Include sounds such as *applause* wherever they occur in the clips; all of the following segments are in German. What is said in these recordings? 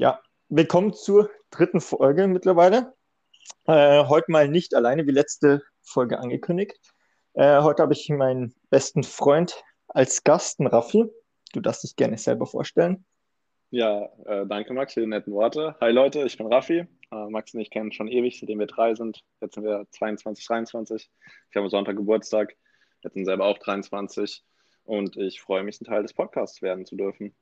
Ja, willkommen zur dritten Folge mittlerweile. Äh, heute mal nicht alleine wie letzte Folge angekündigt. Äh, heute habe ich meinen besten Freund als Gast, Raffi. Du darfst dich gerne selber vorstellen. Ja, äh, danke Max für die netten Worte. Hi Leute, ich bin Raffi. Äh, Max und ich kennen schon ewig, seitdem wir drei sind. Jetzt sind wir 22, 23. Ich habe Sonntag Geburtstag. Jetzt sind selber auch 23. Und ich freue mich, ein Teil des Podcasts werden zu dürfen.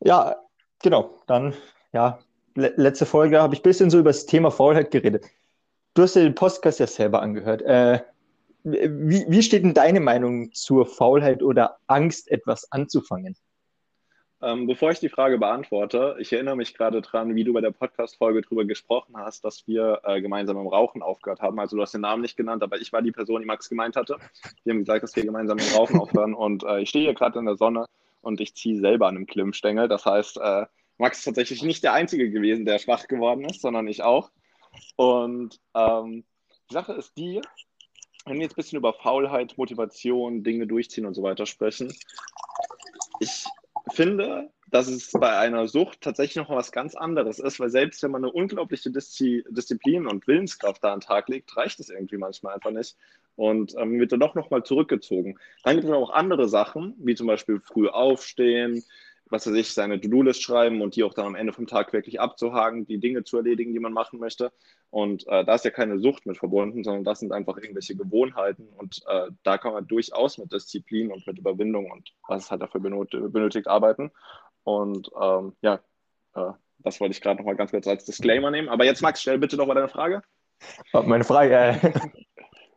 Ja, genau. Dann, ja, le letzte Folge habe ich ein bisschen so über das Thema Faulheit geredet. Du hast dir den Podcast ja selber angehört. Äh, wie, wie steht denn deine Meinung zur Faulheit oder Angst, etwas anzufangen? Ähm, bevor ich die Frage beantworte, ich erinnere mich gerade dran, wie du bei der Podcast-Folge darüber gesprochen hast, dass wir äh, gemeinsam im Rauchen aufgehört haben. Also du hast den Namen nicht genannt, aber ich war die Person, die Max gemeint hatte. Wir haben gesagt, dass wir gemeinsam im Rauchen aufhören und äh, ich stehe hier gerade in der Sonne und ich ziehe selber an einem Klimmstängel. Das heißt, äh, Max ist tatsächlich nicht der Einzige gewesen, der schwach geworden ist, sondern ich auch. Und ähm, die Sache ist die, wenn wir jetzt ein bisschen über Faulheit, Motivation, Dinge durchziehen und so weiter sprechen, ich finde, dass es bei einer Sucht tatsächlich noch was ganz anderes ist, weil selbst wenn man eine unglaubliche Diszi Disziplin und Willenskraft da an den Tag legt, reicht es irgendwie manchmal einfach nicht und ähm, wird dann doch nochmal zurückgezogen. Dann gibt es auch andere Sachen, wie zum Beispiel früh aufstehen, was weiß ich, seine To-Do-List schreiben und die auch dann am Ende vom Tag wirklich abzuhaken, die Dinge zu erledigen, die man machen möchte. Und äh, da ist ja keine Sucht mit verbunden, sondern das sind einfach irgendwelche Gewohnheiten. Und äh, da kann man durchaus mit Disziplin und mit Überwindung und was es halt dafür benötigt, arbeiten. Und ähm, ja, äh, das wollte ich gerade noch mal ganz kurz als Disclaimer nehmen. Aber jetzt, Max, stell bitte noch mal deine Frage. Meine Frage, äh,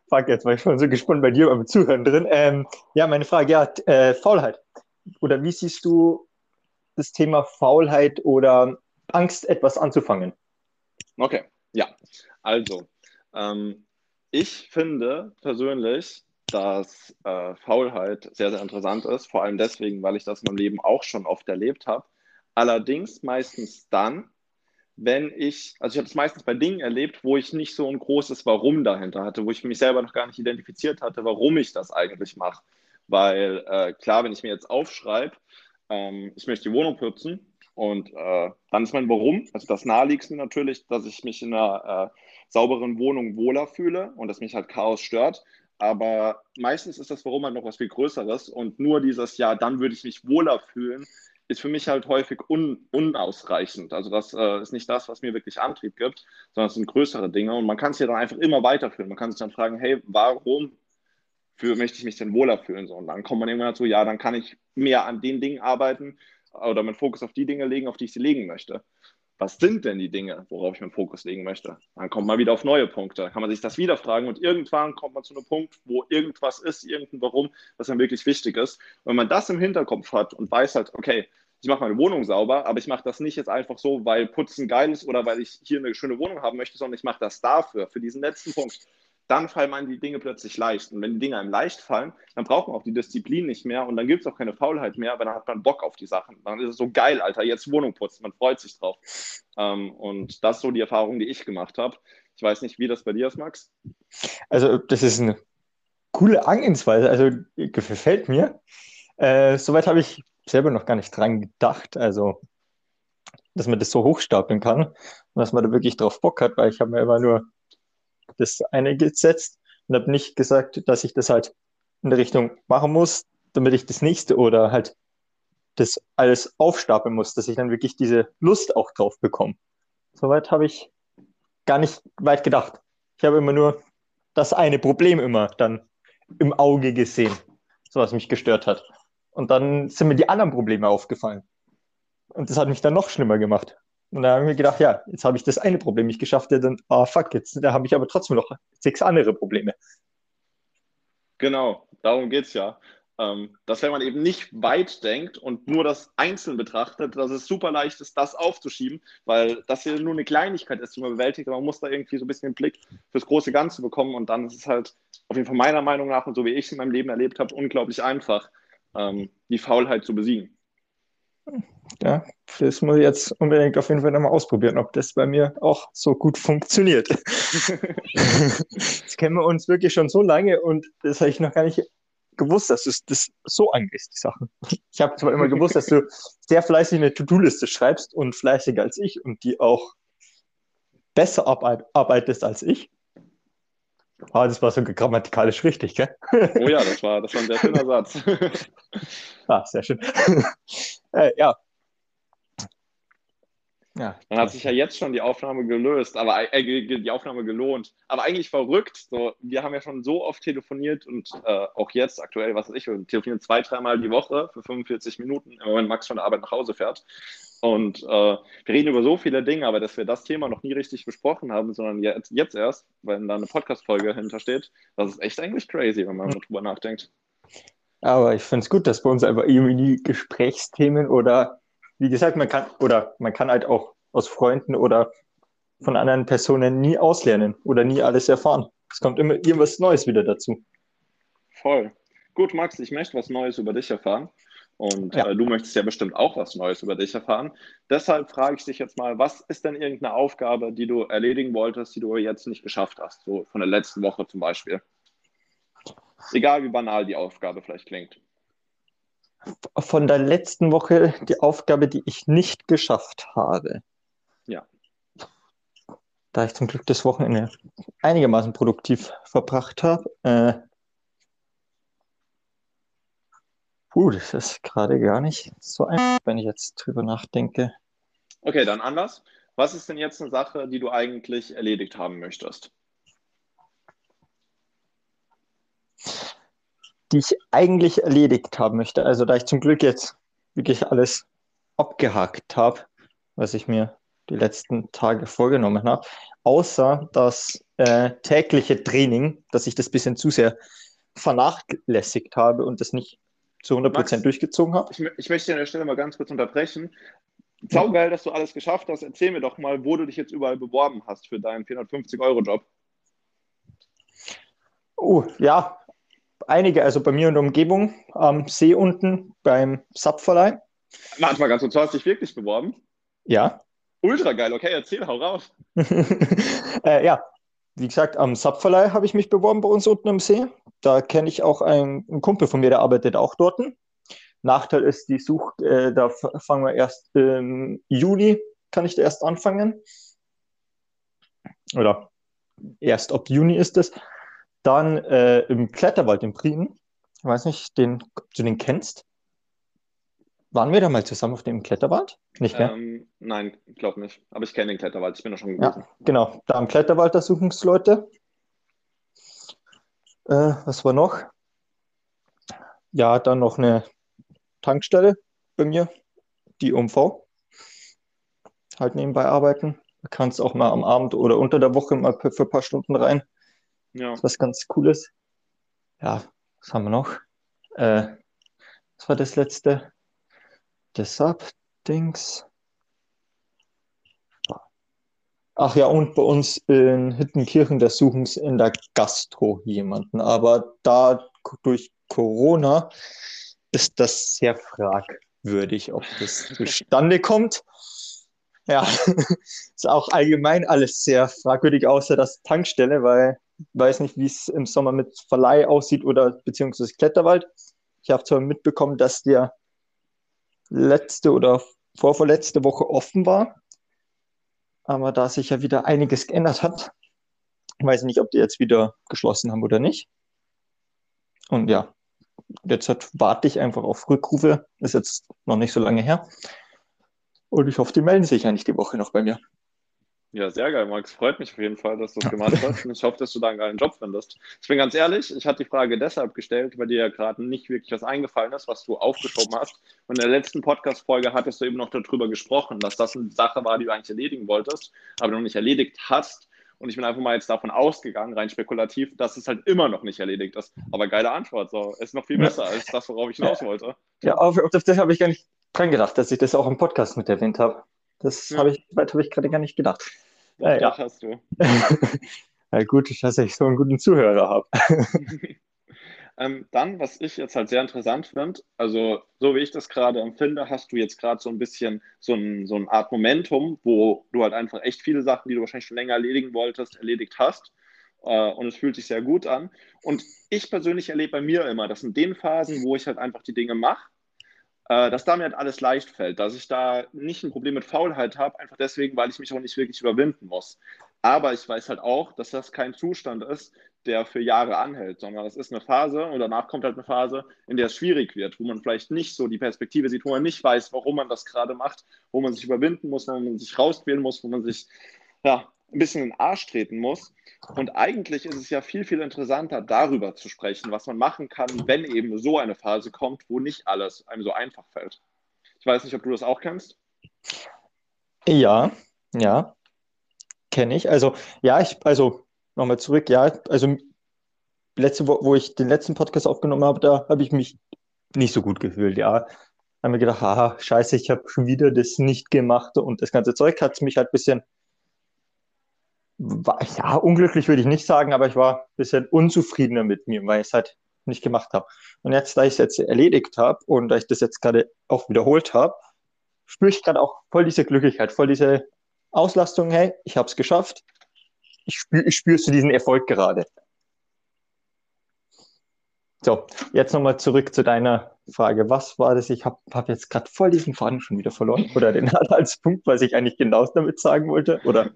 fuck, jetzt war ich schon so gespannt bei dir beim Zuhören drin. Ähm, ja, meine Frage, ja, äh, Faulheit. Oder wie siehst du das Thema Faulheit oder Angst, etwas anzufangen? Okay, ja. Also, ähm, ich finde persönlich, dass äh, Faulheit sehr, sehr interessant ist. Vor allem deswegen, weil ich das in meinem Leben auch schon oft erlebt habe. Allerdings meistens dann, wenn ich, also ich habe es meistens bei Dingen erlebt, wo ich nicht so ein großes Warum dahinter hatte, wo ich mich selber noch gar nicht identifiziert hatte, warum ich das eigentlich mache. Weil äh, klar, wenn ich mir jetzt aufschreibe, ähm, ich möchte die Wohnung putzen und äh, dann ist mein Warum, also das naheliegendste natürlich, dass ich mich in einer äh, sauberen Wohnung wohler fühle und dass mich halt Chaos stört. Aber meistens ist das Warum halt noch was viel Größeres und nur dieses, ja, dann würde ich mich wohler fühlen, ist für mich halt häufig un, unausreichend. Also das äh, ist nicht das, was mir wirklich Antrieb gibt, sondern es sind größere Dinge und man kann es ja dann einfach immer weiterführen. Man kann sich dann fragen, hey, warum für, möchte ich mich denn wohler fühlen? So, und dann kommt man irgendwann dazu, ja, dann kann ich mehr an den Dingen arbeiten oder meinen Fokus auf die Dinge legen, auf die ich sie legen möchte. Was sind denn die Dinge, worauf ich meinen Fokus legen möchte? Dann kommt man wieder auf neue Punkte. Dann kann man sich das wieder fragen und irgendwann kommt man zu einem Punkt, wo irgendwas ist, irgendein Warum, was dann wirklich wichtig ist. Und wenn man das im Hinterkopf hat und weiß halt, okay, ich mache meine Wohnung sauber, aber ich mache das nicht jetzt einfach so, weil Putzen geil ist oder weil ich hier eine schöne Wohnung haben möchte, sondern ich mache das dafür, für diesen letzten Punkt dann fallen einem die Dinge plötzlich leicht. Und wenn die Dinge einem leicht fallen, dann braucht man auch die Disziplin nicht mehr und dann gibt es auch keine Faulheit mehr, weil dann hat man Bock auf die Sachen. Dann ist es so geil, Alter, jetzt Wohnung putzen, man freut sich drauf. Ähm, und das ist so die Erfahrung, die ich gemacht habe. Ich weiß nicht, wie das bei dir ist, Max. Also, das ist eine coole Angehensweise, also gefällt mir. Äh, soweit habe ich selber noch gar nicht dran gedacht, also dass man das so hochstapeln kann und dass man da wirklich drauf Bock hat, weil ich habe mir immer nur das eine gesetzt und habe nicht gesagt, dass ich das halt in der Richtung machen muss, damit ich das nächste oder halt das alles aufstapeln muss, dass ich dann wirklich diese Lust auch drauf bekomme. Soweit habe ich gar nicht weit gedacht. Ich habe immer nur das eine Problem immer dann im Auge gesehen, so was mich gestört hat. Und dann sind mir die anderen Probleme aufgefallen. Und das hat mich dann noch schlimmer gemacht. Und da habe ich mir gedacht, ja, jetzt habe ich das eine Problem nicht geschafft, ja, dann, ah, fuck, jetzt da habe ich aber trotzdem noch sechs andere Probleme. Genau, darum geht es ja. Ähm, dass wenn man eben nicht weit denkt und nur das einzeln betrachtet, dass es super leicht ist, das aufzuschieben, weil das hier nur eine Kleinigkeit ist, die man bewältigt, aber man muss da irgendwie so ein bisschen den Blick fürs große Ganze bekommen und dann ist es halt auf jeden Fall meiner Meinung nach und so wie ich es in meinem Leben erlebt habe, unglaublich einfach, ähm, die Faulheit zu besiegen. Ja, das muss ich jetzt unbedingt auf jeden Fall nochmal ausprobieren, ob das bei mir auch so gut funktioniert. jetzt kennen wir uns wirklich schon so lange und das habe ich noch gar nicht gewusst, dass du das so angehst, die Sachen. Ich habe zwar immer gewusst, dass du sehr fleißig eine To-Do-Liste schreibst und fleißiger als ich und die auch besser arbeitest als ich. Aber das war so grammatikalisch richtig, gell? Oh ja, das war, das war ein sehr schöner *laughs* Satz. ah, sehr schön. *laughs* äh, ja, ja, Dann hat sich ja jetzt schon die Aufnahme gelöst, aber äh, die Aufnahme gelohnt. Aber eigentlich verrückt. So, wir haben ja schon so oft telefoniert und äh, auch jetzt aktuell, was weiß ich, wir telefonieren zwei, dreimal die Woche für 45 Minuten, wenn Max von der Arbeit nach Hause fährt. Und äh, wir reden über so viele Dinge, aber dass wir das Thema noch nie richtig besprochen haben, sondern jetzt, jetzt erst, weil da eine Podcast-Folge hintersteht, das ist echt eigentlich crazy, wenn man drüber nachdenkt. Aber ich finde es gut, dass bei uns einfach irgendwie Gesprächsthemen oder wie gesagt, man kann, oder man kann halt auch aus Freunden oder von anderen Personen nie auslernen oder nie alles erfahren. Es kommt immer irgendwas Neues wieder dazu. Voll. Gut, Max, ich möchte was Neues über dich erfahren. Und ja. äh, du möchtest ja bestimmt auch was Neues über dich erfahren. Deshalb frage ich dich jetzt mal, was ist denn irgendeine Aufgabe, die du erledigen wolltest, die du jetzt nicht geschafft hast? So von der letzten Woche zum Beispiel. Egal wie banal die Aufgabe vielleicht klingt von der letzten Woche die Aufgabe, die ich nicht geschafft habe. Ja. Da ich zum Glück das Wochenende einigermaßen produktiv verbracht habe. Äh, puh, das ist gerade gar nicht so einfach, wenn ich jetzt drüber nachdenke. Okay, dann anders. Was ist denn jetzt eine Sache, die du eigentlich erledigt haben möchtest? die ich eigentlich erledigt haben möchte. Also da ich zum Glück jetzt wirklich alles abgehakt habe, was ich mir die letzten Tage vorgenommen habe, außer das äh, tägliche Training, dass ich das bisschen zu sehr vernachlässigt habe und das nicht zu 100% Max, durchgezogen habe. Ich, ich, möchte an der Stelle mal ganz kurz unterbrechen. Saugeil, dass du alles geschafft hast. Erzähl mir doch mal, wo du dich jetzt überall beworben hast für deinen 450-Euro-Job. Oh, ja, einige, also bei mir in der Umgebung, am See unten beim Sapverleih. Warte mal ganz kurz, du hast dich wirklich beworben? Ja. Ultra geil, okay, erzähl, hau raus. *laughs* äh, ja, wie gesagt, am Sapverleih habe ich mich beworben bei uns unten am See. Da kenne ich auch einen, einen, Kumpel von mir, der arbeitet auch dort. Nachteil ist, die Such, äh, da fangen wir erst im Juli, kann ich da erst anfangen. Oder erst ab Juni ist es. Dann äh, im Kletterwald in Prieden. Ich weiß nicht, den, ob du den kennst. Waren wir da mal zusammen auf dem Kletterwald? Nicht mehr? Ähm, nein, ich glaube nicht. Aber ich kenne den Kletterwald. Ich bin da schon gewesen. Ja, genau. Da am Kletterwald, da suchen es Leute. Äh, was war noch? Ja, dann noch eine Tankstelle bei mir, die UMV. Halt nebenbei arbeiten. Da kannst auch mal am Abend oder unter der Woche mal für ein paar Stunden rein. Ja. Was ganz Cooles. Ja, was haben wir noch? Äh, was war das letzte? Das Sub-Dings. Ach ja, und bei uns in Hittenkirchen, da suchen sie in der Gastro jemanden. Aber da durch Corona ist das sehr fragwürdig, ob das *laughs* zustande kommt. Ja, *laughs* ist auch allgemein alles sehr fragwürdig, außer das Tankstelle, weil weiß nicht, wie es im Sommer mit Verleih aussieht oder beziehungsweise Kletterwald. Ich habe zwar mitbekommen, dass der letzte oder vorvorletzte Woche offen war, aber da sich ja wieder einiges geändert hat, weiß ich nicht, ob die jetzt wieder geschlossen haben oder nicht. Und ja, jetzt warte ich einfach auf Rückrufe. Ist jetzt noch nicht so lange her. Und ich hoffe, die melden sich eigentlich die Woche noch bei mir. Ja, sehr geil, Max. Freut mich auf jeden Fall, dass du das *laughs* gemacht hast. Und ich hoffe, dass du da einen geilen Job findest. Ich bin ganz ehrlich, ich hatte die Frage deshalb gestellt, weil dir ja gerade nicht wirklich was eingefallen ist, was du aufgeschoben hast. Und in der letzten Podcast-Folge hattest du eben noch darüber gesprochen, dass das eine Sache war, die du eigentlich erledigen wolltest, aber noch nicht erledigt hast. Und ich bin einfach mal jetzt davon ausgegangen, rein spekulativ, dass es halt immer noch nicht erledigt ist. Aber geile Antwort, so. Ist noch viel besser als das, worauf ich hinaus wollte. Ja, auf, auf das habe ich gar nicht dran gedacht, dass ich das auch im Podcast mit erwähnt habe. Das ja. habe ich, hab ich gerade gar nicht gedacht. Ja, ja. Das hast du. *laughs* ja, gut, dass ich so einen guten Zuhörer habe. *laughs* ähm, dann, was ich jetzt halt sehr interessant finde, also so wie ich das gerade empfinde, hast du jetzt gerade so ein bisschen so, ein, so eine Art Momentum, wo du halt einfach echt viele Sachen, die du wahrscheinlich schon länger erledigen wolltest, erledigt hast. äh, und es fühlt sich sehr gut an. Und ich persönlich erlebe bei mir immer, dass in den Phasen, wo ich halt einfach die Dinge mache, äh, dass da mir halt alles leicht fällt, dass ich da nicht ein Problem mit Faulheit habe, einfach deswegen, weil ich mich auch nicht wirklich überwinden muss. Aber ich weiß halt auch, dass das kein Zustand ist, der für Jahre anhält, sondern es ist eine Phase und danach kommt halt eine Phase, in der es schwierig wird, wo man vielleicht nicht so die Perspektive sieht, wo man nicht weiß, warum man das gerade macht, wo man sich überwinden muss, wo man sich rausquälen muss, wo man sich ja, ein bisschen in den Arsch treten muss. Und eigentlich ist es ja viel, viel interessanter, darüber zu sprechen, was man machen kann, wenn eben so eine Phase kommt, wo nicht alles einem so einfach fällt. Ich weiß nicht, ob du das auch kennst. Ja, ja, kenne ich. Also, ja, ich, also nochmal zurück, ja, also letzte Woche, wo ich den letzten Podcast aufgenommen habe, da habe ich mich nicht so gut gefühlt, ja. Da habe mir gedacht, haha, scheiße, ich habe schon wieder das nicht gemacht und das ganze Zeug hat mich halt ein bisschen ja, unglücklich würde ich nicht sagen, aber ich war ein bisschen unzufriedener mit mir, weil ich es halt nicht gemacht habe. Und jetzt, da ich es jetzt erledigt habe und da ich das jetzt gerade auch wiederholt habe, spüre ich gerade auch voll diese Glücklichkeit, voll diese Auslastung, hey, ich habe es geschafft. Ich spüre ich spür so diesen Erfolg gerade. So, jetzt nochmal zurück zu deiner Frage. Was war das? Ich habe hab jetzt gerade voll diesen Faden schon wieder verloren. Oder den *laughs* Anhaltspunkt, was ich eigentlich genau damit sagen wollte. Oder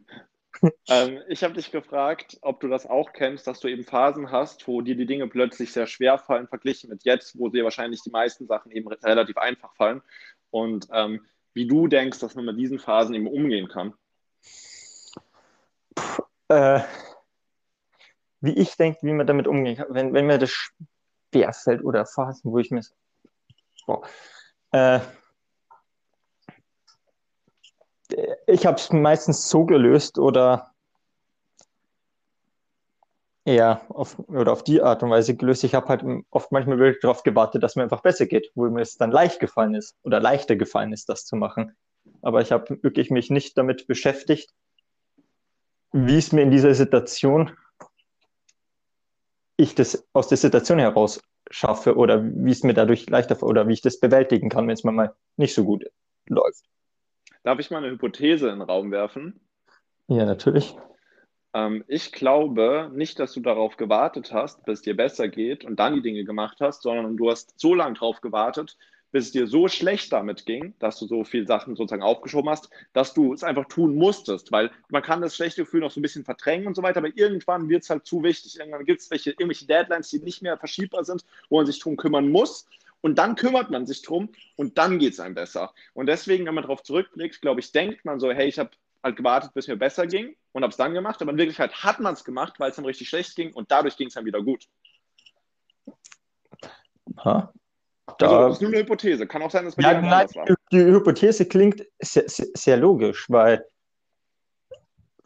ähm, ich habe dich gefragt, ob du das auch kennst, dass du eben Phasen hast, wo dir die Dinge plötzlich sehr schwer fallen, verglichen mit jetzt, wo dir wahrscheinlich die meisten Sachen eben relativ einfach fallen. Und ähm, wie du denkst, dass man mit diesen Phasen eben umgehen kann. Puh, äh, wie ich denke, wie man damit umgehen kann, wenn, wenn mir das schwer fällt oder Phasen, wo ich mir. Boah, äh, ich habe es meistens so gelöst oder ja, auf, oder auf die Art und Weise gelöst. Ich habe halt oft manchmal wirklich darauf gewartet, dass mir einfach besser geht, wo mir es dann leicht gefallen ist oder leichter gefallen ist, das zu machen. Aber ich habe wirklich mich nicht damit beschäftigt, wie es mir in dieser Situation, ich das aus der Situation heraus schaffe oder wie es mir dadurch leichter oder wie ich das bewältigen kann, wenn es mir mal nicht so gut läuft. Darf ich mal eine Hypothese in den Raum werfen? Ja, natürlich. Ähm, ich glaube nicht, dass du darauf gewartet hast, bis es dir besser geht und dann die Dinge gemacht hast, sondern du hast so lange darauf gewartet, bis es dir so schlecht damit ging, dass du so viele Sachen sozusagen aufgeschoben hast, dass du es einfach tun musstest, weil man kann das schlechte Gefühl noch so ein bisschen verdrängen und so weiter, aber irgendwann wird es halt zu wichtig. Irgendwann gibt es irgendwelche Deadlines, die nicht mehr verschiebbar sind, wo man sich drum kümmern muss und dann kümmert man sich drum und dann geht es einem besser. Und deswegen, wenn man darauf zurückblickt, glaube ich, denkt man so, hey, ich habe halt gewartet, bis mir besser ging und habe es dann gemacht. Aber in Wirklichkeit hat man es gemacht, weil es dann richtig schlecht ging und dadurch ging es dann wieder gut. Ha? Da, also, das ist nur eine Hypothese. Kann auch sein, dass bei ja, nein, war. Die Hypothese klingt sehr, sehr, sehr logisch, weil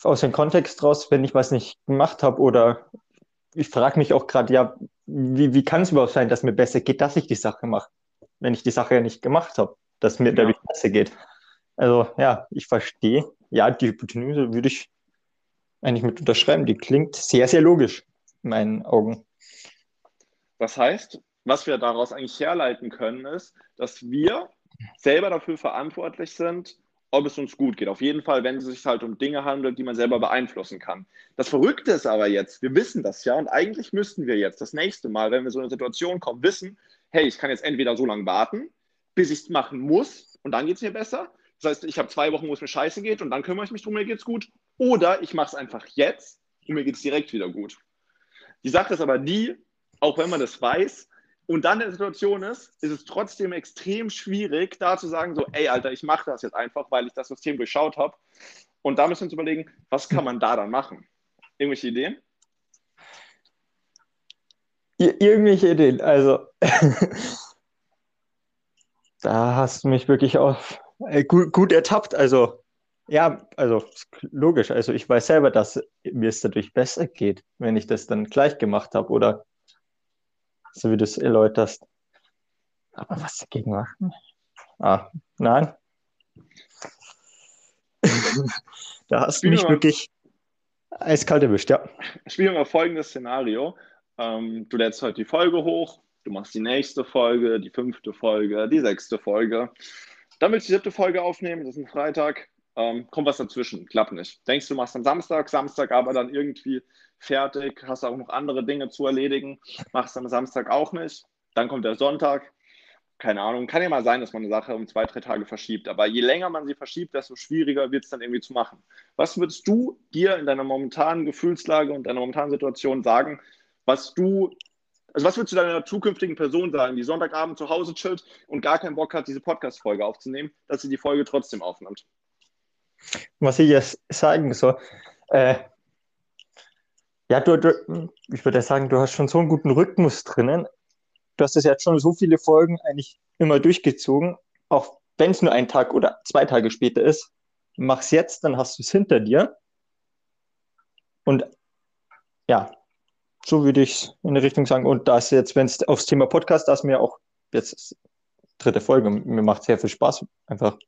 aus dem Kontext raus, wenn ich was nicht gemacht habe oder ich frage mich auch gerade, ja, wie, wie kann es überhaupt sein, dass mir besser geht, dass ich die Sache mache, wenn ich die Sache ja nicht gemacht habe, dass mir ja. dadurch besser geht. Also ja, ich verstehe. Ja, die Hypotenuse würde ich eigentlich mit unterschreiben. Die klingt sehr, sehr logisch in meinen Augen. Das heißt, was wir daraus eigentlich herleiten können, ist, dass wir selber dafür verantwortlich sind, ob es uns gut geht. Auf jeden Fall, wenn es sich halt um Dinge handelt, die man selber beeinflussen kann. Das Verrückte ist aber jetzt, wir wissen das ja und eigentlich müssten wir jetzt das nächste Mal, wenn wir so in eine Situation kommen, wissen, hey, ich kann jetzt entweder so lange warten, bis ich es machen muss und dann geht es mir besser. Das heißt, ich habe zwei Wochen, wo es mir scheiße geht und dann kümmere ich mich drum, mir geht es gut. Oder ich mache es einfach jetzt und mir geht es direkt wieder gut. Die Sache ist aber die, auch wenn man das weiß, und dann der Situation ist, ist es trotzdem extrem schwierig, da zu sagen, so, ey, Alter, ich mache das jetzt einfach, weil ich das System durchschaut habe. Und da müssen wir uns überlegen, was kann man da dann machen? Irgendwelche Ideen? Ir irgendwelche Ideen. Also, *laughs* da hast du mich wirklich auch äh, gut, gut ertappt. Also, ja, also logisch. Also, ich weiß selber, dass mir es dadurch besser geht, wenn ich das dann gleich gemacht habe oder so wie du es erläuterst. Aber was dagegen machen? Ah, nein. *laughs* da hast du mich mal, wirklich eiskalt erwischt, ja. Spielen wir mal folgendes Szenario. Ähm, du lädst heute die Folge hoch, du machst die nächste Folge, die fünfte Folge, die sechste Folge. Dann willst du die siebte Folge aufnehmen, das ist ein Freitag. Ähm, kommt was dazwischen, klappt nicht. Denkst du, machst am Samstag, Samstag aber dann irgendwie fertig, hast auch noch andere Dinge zu erledigen, machst am Samstag auch nicht, dann kommt der Sonntag, keine Ahnung, kann ja mal sein, dass man eine Sache um zwei, drei Tage verschiebt, aber je länger man sie verschiebt, desto schwieriger wird es dann irgendwie zu machen. Was würdest du dir in deiner momentanen Gefühlslage und deiner momentanen Situation sagen, was du, also was würdest du deiner zukünftigen Person sagen, die Sonntagabend zu Hause chillt und gar keinen Bock hat, diese Podcast-Folge aufzunehmen, dass sie die Folge trotzdem aufnimmt? Was ich jetzt sagen soll, äh, ja, du, du, ich würde sagen, du hast schon so einen guten Rhythmus drinnen, du hast es jetzt schon so viele Folgen eigentlich immer durchgezogen, auch wenn es nur ein Tag oder zwei Tage später ist, mach's jetzt, dann hast du es hinter dir. Und ja, so würde ich es in der Richtung sagen. Und das jetzt, wenn es aufs Thema Podcast, das mir auch jetzt dritte Folge, mir macht sehr viel Spaß, einfach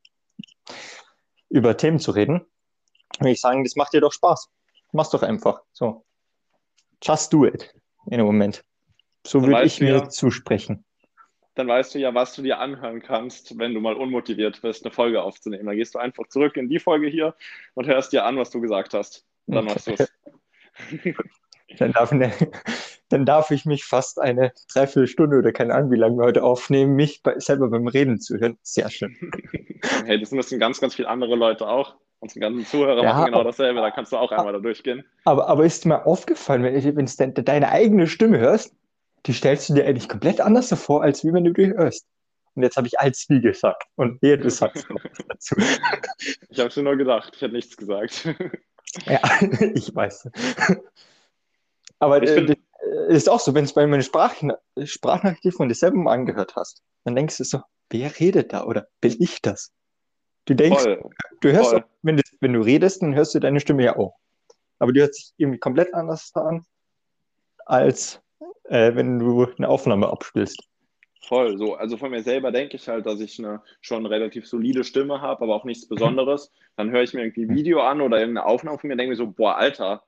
über Themen zu reden. Würde ich sagen, das macht dir doch Spaß. Mach's doch einfach. So. Just do it. In dem Moment. So würde ich mir ja, zusprechen. Dann weißt du ja, was du dir anhören kannst, wenn du mal unmotiviert bist, eine Folge aufzunehmen. Dann gehst du einfach zurück in die Folge hier und hörst dir an, was du gesagt hast. Und dann machst du es. *laughs* dann, darf ne, dann darf ich mich fast eine Dreiviertelstunde oder keine Ahnung, wie lange wir heute aufnehmen, mich bei, selber beim Reden zu hören. Sehr schön. *laughs* hey, das müssen ganz, ganz viele andere Leute auch. Unsere ganzen Zuhörer ja, machen genau dasselbe, da kannst du auch einmal da durchgehen. Aber, aber ist mir aufgefallen, wenn, wenn du deine eigene Stimme hörst, die stellst du dir eigentlich komplett anders vor, als wie wenn du die hörst. Und jetzt habe ich als wie gesagt. Und wer du sagst dazu. Ich habe schon nur gedacht, ich hätte nichts gesagt. Ja, *laughs* ich weiß. Aber ich äh, ist auch so, wenn du bei meiner Sprachna Sprachnachricht von dir selber mal angehört hast, dann denkst du so, wer redet da oder bin ich das? Du denkst, Voll. du hörst, auch, wenn, du, wenn du redest, dann hörst du deine Stimme ja auch. Aber die hört sich irgendwie komplett anders an, als äh, wenn du eine Aufnahme abspielst. Voll, so. Also von mir selber denke ich halt, dass ich eine schon relativ solide Stimme habe, aber auch nichts Besonderes. Dann höre ich mir irgendwie ein Video an oder irgendeine Aufnahme von mir und denke mir so, boah, Alter,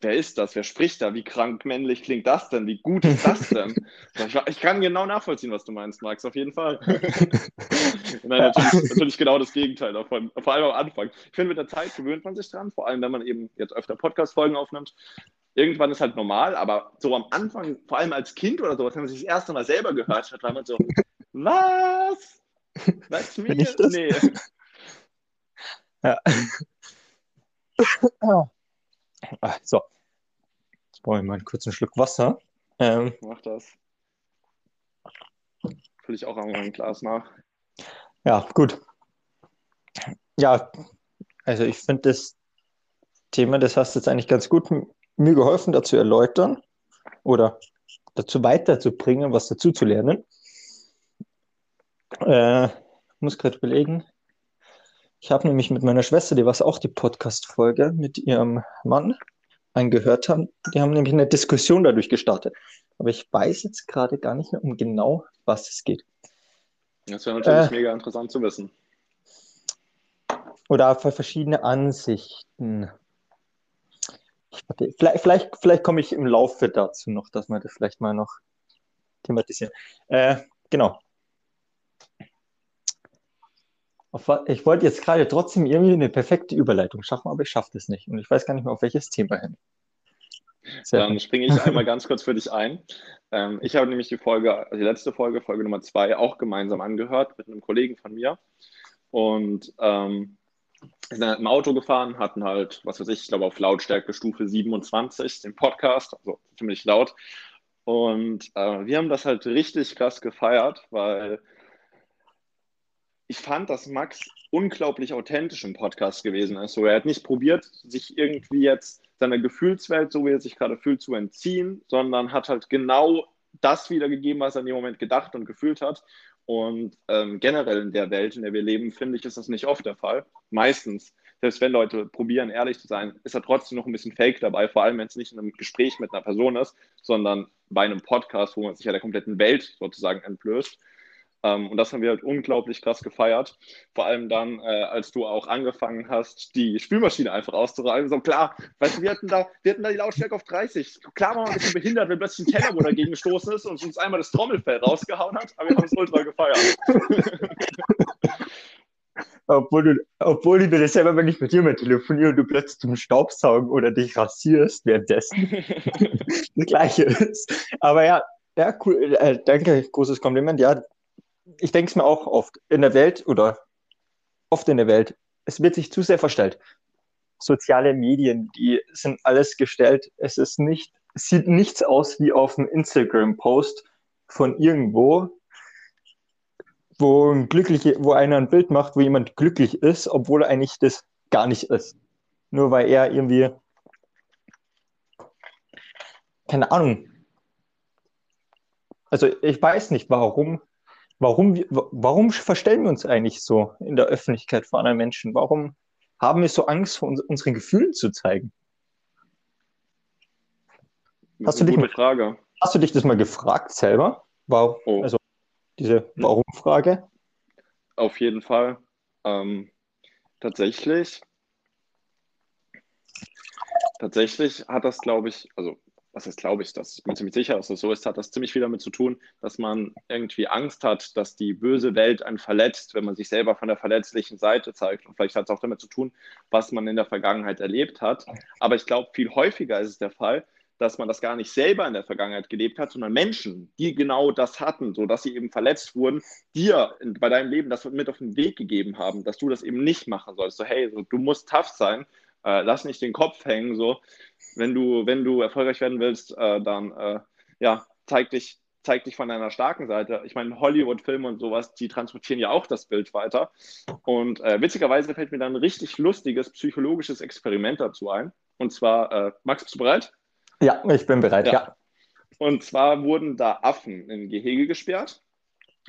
wer ist das? Wer spricht da? Wie krank männlich klingt das denn? Wie gut ist das denn? *laughs* ich, kann genau nachvollziehen, was du meinst, Max, auf jeden Fall. *laughs* Nein, natürlich, natürlich, genau das Gegenteil davon, vor allem am Anfang. Ich finde, mit der Zeit gewöhnt man sich dran, vor allem wenn man eben jetzt öfter Podcast-Folgen aufnimmt. Irgendwann ist halt normal, aber so am Anfang, vor allem als Kind oder sowas, wenn man sich das erste Mal selber gehört hat, war man so, was? Was mir? Nee. *laughs* Ja. Ah, so. Jetzt brauche ich mal einen kurzen Schluck Wasser. Ähm, Mach das. Fülle ich auch einmal ein Glas nach. Ja, gut. Ja, also ich finde das Thema, das hast du jetzt eigentlich ganz gut mir geholfen, dazu erläutern oder dazu weiterzubringen, was dazu zu lernen. Äh, muss gerade überlegen, ich habe nämlich mit meiner Schwester, die war auch die Podcast-Folge, mit ihrem Mann angehört haben. Die haben nämlich eine Diskussion dadurch gestartet. Aber ich weiß jetzt gerade gar nicht mehr, um genau was es geht. Das wäre natürlich äh, mega interessant zu wissen. Oder verschiedene Ansichten. Vielleicht, vielleicht, vielleicht komme ich im Laufe dazu noch, dass wir das vielleicht mal noch thematisieren. Äh, genau ich wollte jetzt gerade trotzdem irgendwie eine perfekte Überleitung schaffen, aber ich schaffe das nicht. Und ich weiß gar nicht mehr, auf welches Thema hin. Sehr Dann springe ich einmal *laughs* ganz kurz für dich ein. Ähm, ich habe nämlich die Folge, also die letzte Folge, Folge Nummer zwei, auch gemeinsam angehört mit einem Kollegen von mir. Und ähm, sind dann im Auto gefahren, hatten halt, was weiß ich, ich glaube auf Lautstärke Stufe 27 den Podcast, also ziemlich laut. Und äh, wir haben das halt richtig krass gefeiert, weil ich fand, dass Max unglaublich authentisch im Podcast gewesen ist. So, er hat nicht probiert, sich irgendwie jetzt seiner Gefühlswelt, so wie er sich gerade fühlt, zu entziehen, sondern hat halt genau das wiedergegeben, was er in dem Moment gedacht und gefühlt hat. Und ähm, generell in der Welt, in der wir leben, finde ich, ist das nicht oft der Fall. Meistens. Selbst wenn Leute probieren, ehrlich zu sein, ist da trotzdem noch ein bisschen Fake dabei, vor allem wenn es nicht in einem Gespräch mit einer Person ist, sondern bei einem Podcast, wo man sich ja der kompletten Welt sozusagen entblößt. Ähm, und das haben wir halt unglaublich krass gefeiert. Vor allem dann, äh, als du auch angefangen hast, die Spülmaschine einfach auszureiben. So klar, weißt du, wir hatten da, wir hatten da die Lautstärke auf 30. Klar war man ein bisschen behindert, wenn plötzlich ein Teller wo dagegen gestoßen ist und uns einmal das Trommelfell rausgehauen hat, aber wir haben es ultra gefeiert. *laughs* obwohl du, obwohl ich mir selber, wenn ich mit dir mal telefoniere und du plötzlich zum Staubsaugen oder dich rasierst währenddessen, *laughs* das Gleiche ist. Aber ja, ja, cool, äh, danke, großes Kompliment. Ja, ich denke es mir auch oft in der Welt oder oft in der Welt. Es wird sich zu sehr verstellt. Soziale Medien, die sind alles gestellt. Es ist nicht, sieht nichts aus wie auf einem Instagram-Post von irgendwo, wo, ein glückliche, wo einer ein Bild macht, wo jemand glücklich ist, obwohl er eigentlich das gar nicht ist. Nur weil er irgendwie, keine Ahnung. Also ich weiß nicht, warum, warum, warum verstellen wir uns eigentlich so in der Öffentlichkeit vor anderen Menschen? Warum haben wir so Angst, vor uns, unseren Gefühlen zu zeigen? hast, du dich mal, hast du dich das mal gefragt selber? Warum, oh. Also diese hm. Warum-Frage? Auf jeden Fall. Ähm, tatsächlich, tatsächlich hat das, glaube ich, also was ist, glaube ich, das, ich bin ziemlich sicher, dass das so ist, hat das ziemlich viel damit zu tun, dass man irgendwie Angst hat, dass die böse Welt einen verletzt, wenn man sich selber von der verletzlichen Seite zeigt. Und vielleicht hat es auch damit zu tun, was man in der Vergangenheit erlebt hat. Aber ich glaube, viel häufiger ist es der Fall, dass man das gar nicht selber in der Vergangenheit gelebt hat, sondern Menschen, die genau das hatten, so dass sie eben verletzt wurden, dir bei deinem Leben das mit auf den Weg gegeben haben, dass du das eben nicht machen sollst. So, hey, so, du musst tough sein, äh, lass nicht den Kopf hängen, so, wenn du, wenn du erfolgreich werden willst, äh, dann, äh, ja, zeig dich, zeig dich von deiner starken Seite. Ich meine, Hollywood-Filme und sowas, die transportieren ja auch das Bild weiter. Und äh, witzigerweise fällt mir dann ein richtig lustiges psychologisches Experiment dazu ein. Und zwar, äh, Max, bist du bereit? Ja, ich bin bereit, ja. ja. Und zwar wurden da Affen in Gehege gesperrt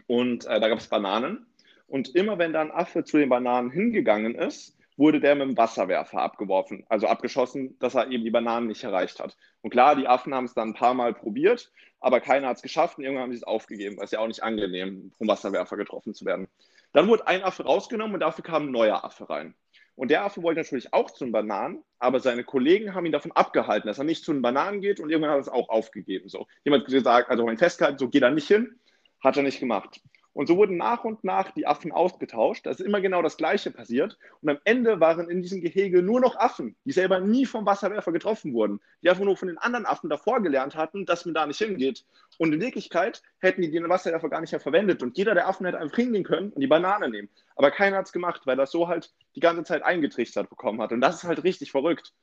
und äh, da gab es Bananen. Und immer wenn da ein Affe zu den Bananen hingegangen ist, wurde der mit dem Wasserwerfer abgeworfen, also abgeschossen, dass er eben die Bananen nicht erreicht hat. Und klar, die Affen haben es dann ein paar Mal probiert, aber keiner hat es geschafft und irgendwann haben sie es aufgegeben, weil es ja auch nicht angenehm, vom Wasserwerfer getroffen zu werden. Dann wurde ein Affe rausgenommen und dafür kam ein neuer Affe rein. Und der Affe wollte natürlich auch zu den Bananen, aber seine Kollegen haben ihn davon abgehalten, dass er nicht zu den Bananen geht und irgendwann hat er es auch aufgegeben. So. Jemand gesagt, also ihn festgehalten, so geht er nicht hin, hat er nicht gemacht. Und so wurden nach und nach die Affen ausgetauscht. Da ist immer genau das Gleiche passiert. Und am Ende waren in diesem Gehege nur noch Affen, die selber nie vom Wasserwerfer getroffen wurden, die einfach nur von den anderen Affen davor gelernt hatten, dass man da nicht hingeht. Und in Wirklichkeit hätten die den Wasserwerfer gar nicht mehr verwendet. Und jeder der Affen hätte einfach hingehen können und die Banane nehmen. Aber keiner hat es gemacht, weil das so halt die ganze Zeit eingetrichtert bekommen hat. Und das ist halt richtig verrückt.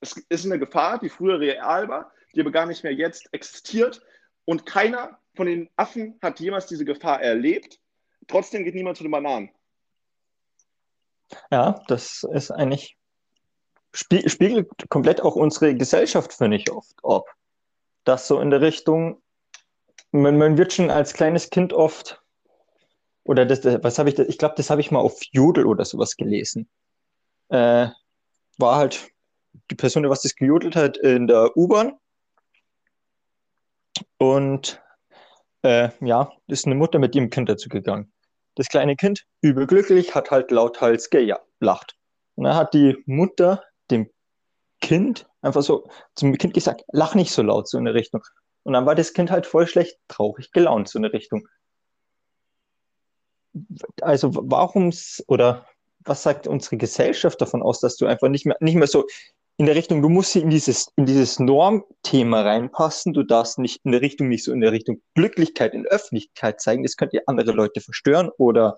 Es ist eine Gefahr, die früher real war, die aber gar nicht mehr jetzt existiert. Und keiner von den Affen hat jemals diese Gefahr erlebt. Trotzdem geht niemand zu den Bananen. Ja, das ist eigentlich spiegelt komplett auch unsere Gesellschaft, finde ich oft, ob das so in der Richtung, man, man wird schon als kleines Kind oft, oder das, was habe ich, ich glaube, das habe ich mal auf Jodel oder sowas gelesen. Äh, war halt die Person, die was das gejodelt hat, in der U-Bahn. Und äh, ja, ist eine Mutter mit ihrem Kind dazu gegangen. Das kleine Kind, überglücklich, hat halt lauthals gelacht. Und dann hat die Mutter dem Kind einfach so zum Kind gesagt, lach nicht so laut, so in der Richtung. Und dann war das Kind halt voll schlecht traurig gelaunt, so in der Richtung. Also warum oder was sagt unsere Gesellschaft davon aus, dass du einfach nicht mehr, nicht mehr so in der Richtung, du musst in dieses, in dieses Normthema reinpassen. Du darfst nicht in der Richtung, nicht so in der Richtung Glücklichkeit in Öffentlichkeit zeigen. Das könnte andere Leute verstören oder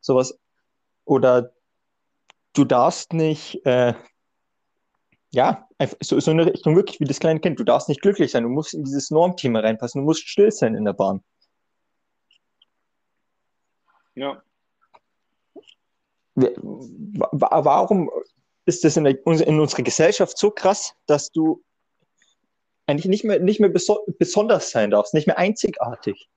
sowas. Oder du darfst nicht, äh, ja, so, so in der Richtung wirklich wie das kleine Kind. Du darfst nicht glücklich sein. Du musst in dieses Normthema reinpassen. Du musst still sein in der Bahn. Ja. Warum ist das in, der, in unserer Gesellschaft so krass, dass du eigentlich nicht mehr, nicht mehr beso besonders sein darfst, nicht mehr einzigartig.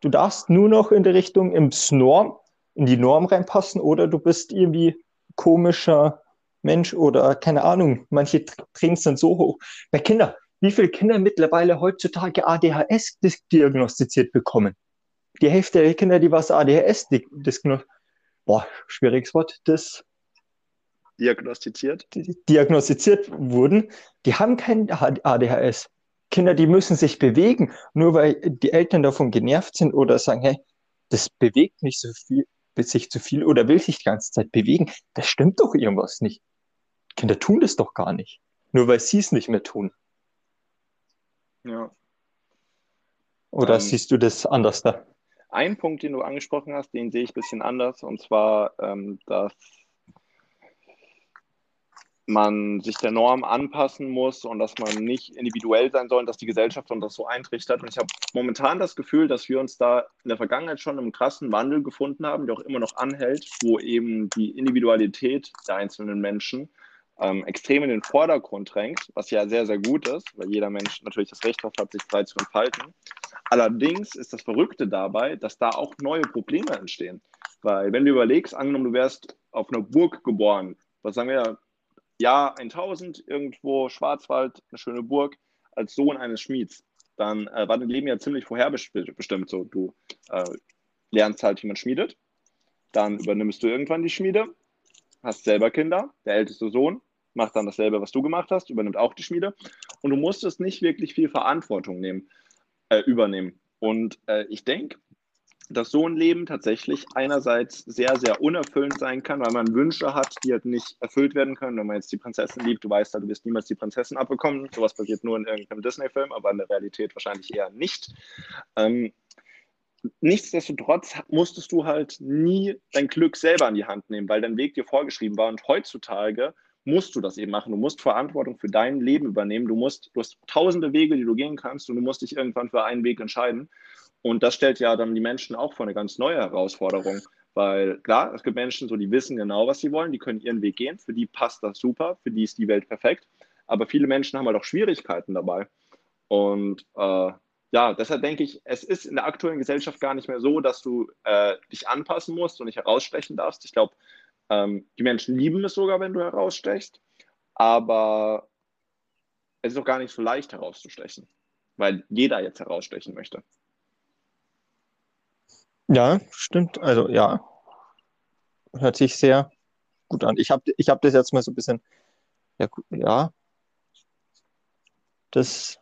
Du darfst nur noch in der Richtung im Norm, in die Norm reinpassen oder du bist irgendwie komischer Mensch oder keine Ahnung. Manche drehen es dann so hoch. Bei Kindern, wie viele Kinder mittlerweile heutzutage ADHS diagnostiziert bekommen? Die Hälfte der Kinder, die was ADHS diagnostiziert, boah, schwieriges Wort, das diagnostiziert? Diagnostiziert wurden, die haben kein ADHS. Kinder, die müssen sich bewegen, nur weil die Eltern davon genervt sind oder sagen, hey, das bewegt mich so viel, sich zu viel oder will sich die ganze Zeit bewegen. Das stimmt doch irgendwas nicht. Kinder tun das doch gar nicht. Nur weil sie es nicht mehr tun. Ja. Oder Ähm, siehst du das anders da? Ein Punkt, den du angesprochen hast, den sehe ich ein bisschen anders, und zwar, ähm, dass man sich der Norm anpassen muss und dass man nicht individuell sein soll und dass die Gesellschaft uns das so eintrichtert. Und ich habe momentan das Gefühl, dass wir uns da in der Vergangenheit schon einen krassen Wandel gefunden haben, der auch immer noch anhält, wo eben die Individualität der einzelnen Menschen ähm, extrem in den Vordergrund drängt, was ja sehr, sehr gut ist, weil jeder Mensch natürlich das Recht darauf hat, sich frei zu entfalten. Allerdings ist das Verrückte dabei, dass da auch neue Probleme entstehen. Weil wenn du überlegst, angenommen, du wärst auf einer Burg geboren, was sagen wir, Jahr 1000, irgendwo Schwarzwald, eine schöne Burg, als Sohn eines Schmieds, dann äh, war dein Leben ja ziemlich vorherbestimmt. So, du äh, lernst halt, wie man schmiedet, dann übernimmst du irgendwann die Schmiede, hast selber Kinder, der älteste Sohn macht dann dasselbe, was du gemacht hast, übernimmt auch die Schmiede und du musstest nicht wirklich viel Verantwortung nehmen, äh, übernehmen. Und äh, ich denke, dass so ein Leben tatsächlich einerseits sehr, sehr unerfüllend sein kann, weil man Wünsche hat, die halt nicht erfüllt werden können. Wenn man jetzt die Prinzessin liebt, du weißt ja, du wirst niemals die Prinzessin abbekommen. Sowas passiert nur in irgendeinem Disney-Film, aber in der Realität wahrscheinlich eher nicht. Ähm, nichtsdestotrotz musstest du halt nie dein Glück selber in die Hand nehmen, weil dein Weg dir vorgeschrieben war. Und heutzutage musst du das eben machen. Du musst Verantwortung für dein Leben übernehmen. Du musst, du hast tausende Wege, die du gehen kannst und du musst dich irgendwann für einen Weg entscheiden. Und das stellt ja dann die Menschen auch vor eine ganz neue Herausforderung. Weil klar, es gibt Menschen, so, die wissen genau, was sie wollen, die können ihren Weg gehen, für die passt das super, für die ist die Welt perfekt. Aber viele Menschen haben halt auch Schwierigkeiten dabei. Und äh, ja, deshalb denke ich, es ist in der aktuellen Gesellschaft gar nicht mehr so, dass du äh, dich anpassen musst und nicht herausstechen darfst. Ich glaube, ähm, die Menschen lieben es sogar, wenn du herausstechst. Aber es ist auch gar nicht so leicht herauszustechen, weil jeder jetzt herausstechen möchte. Ja, stimmt. Also ja, hört sich sehr gut an. Ich habe ich hab das jetzt mal so ein bisschen, ja, ja, das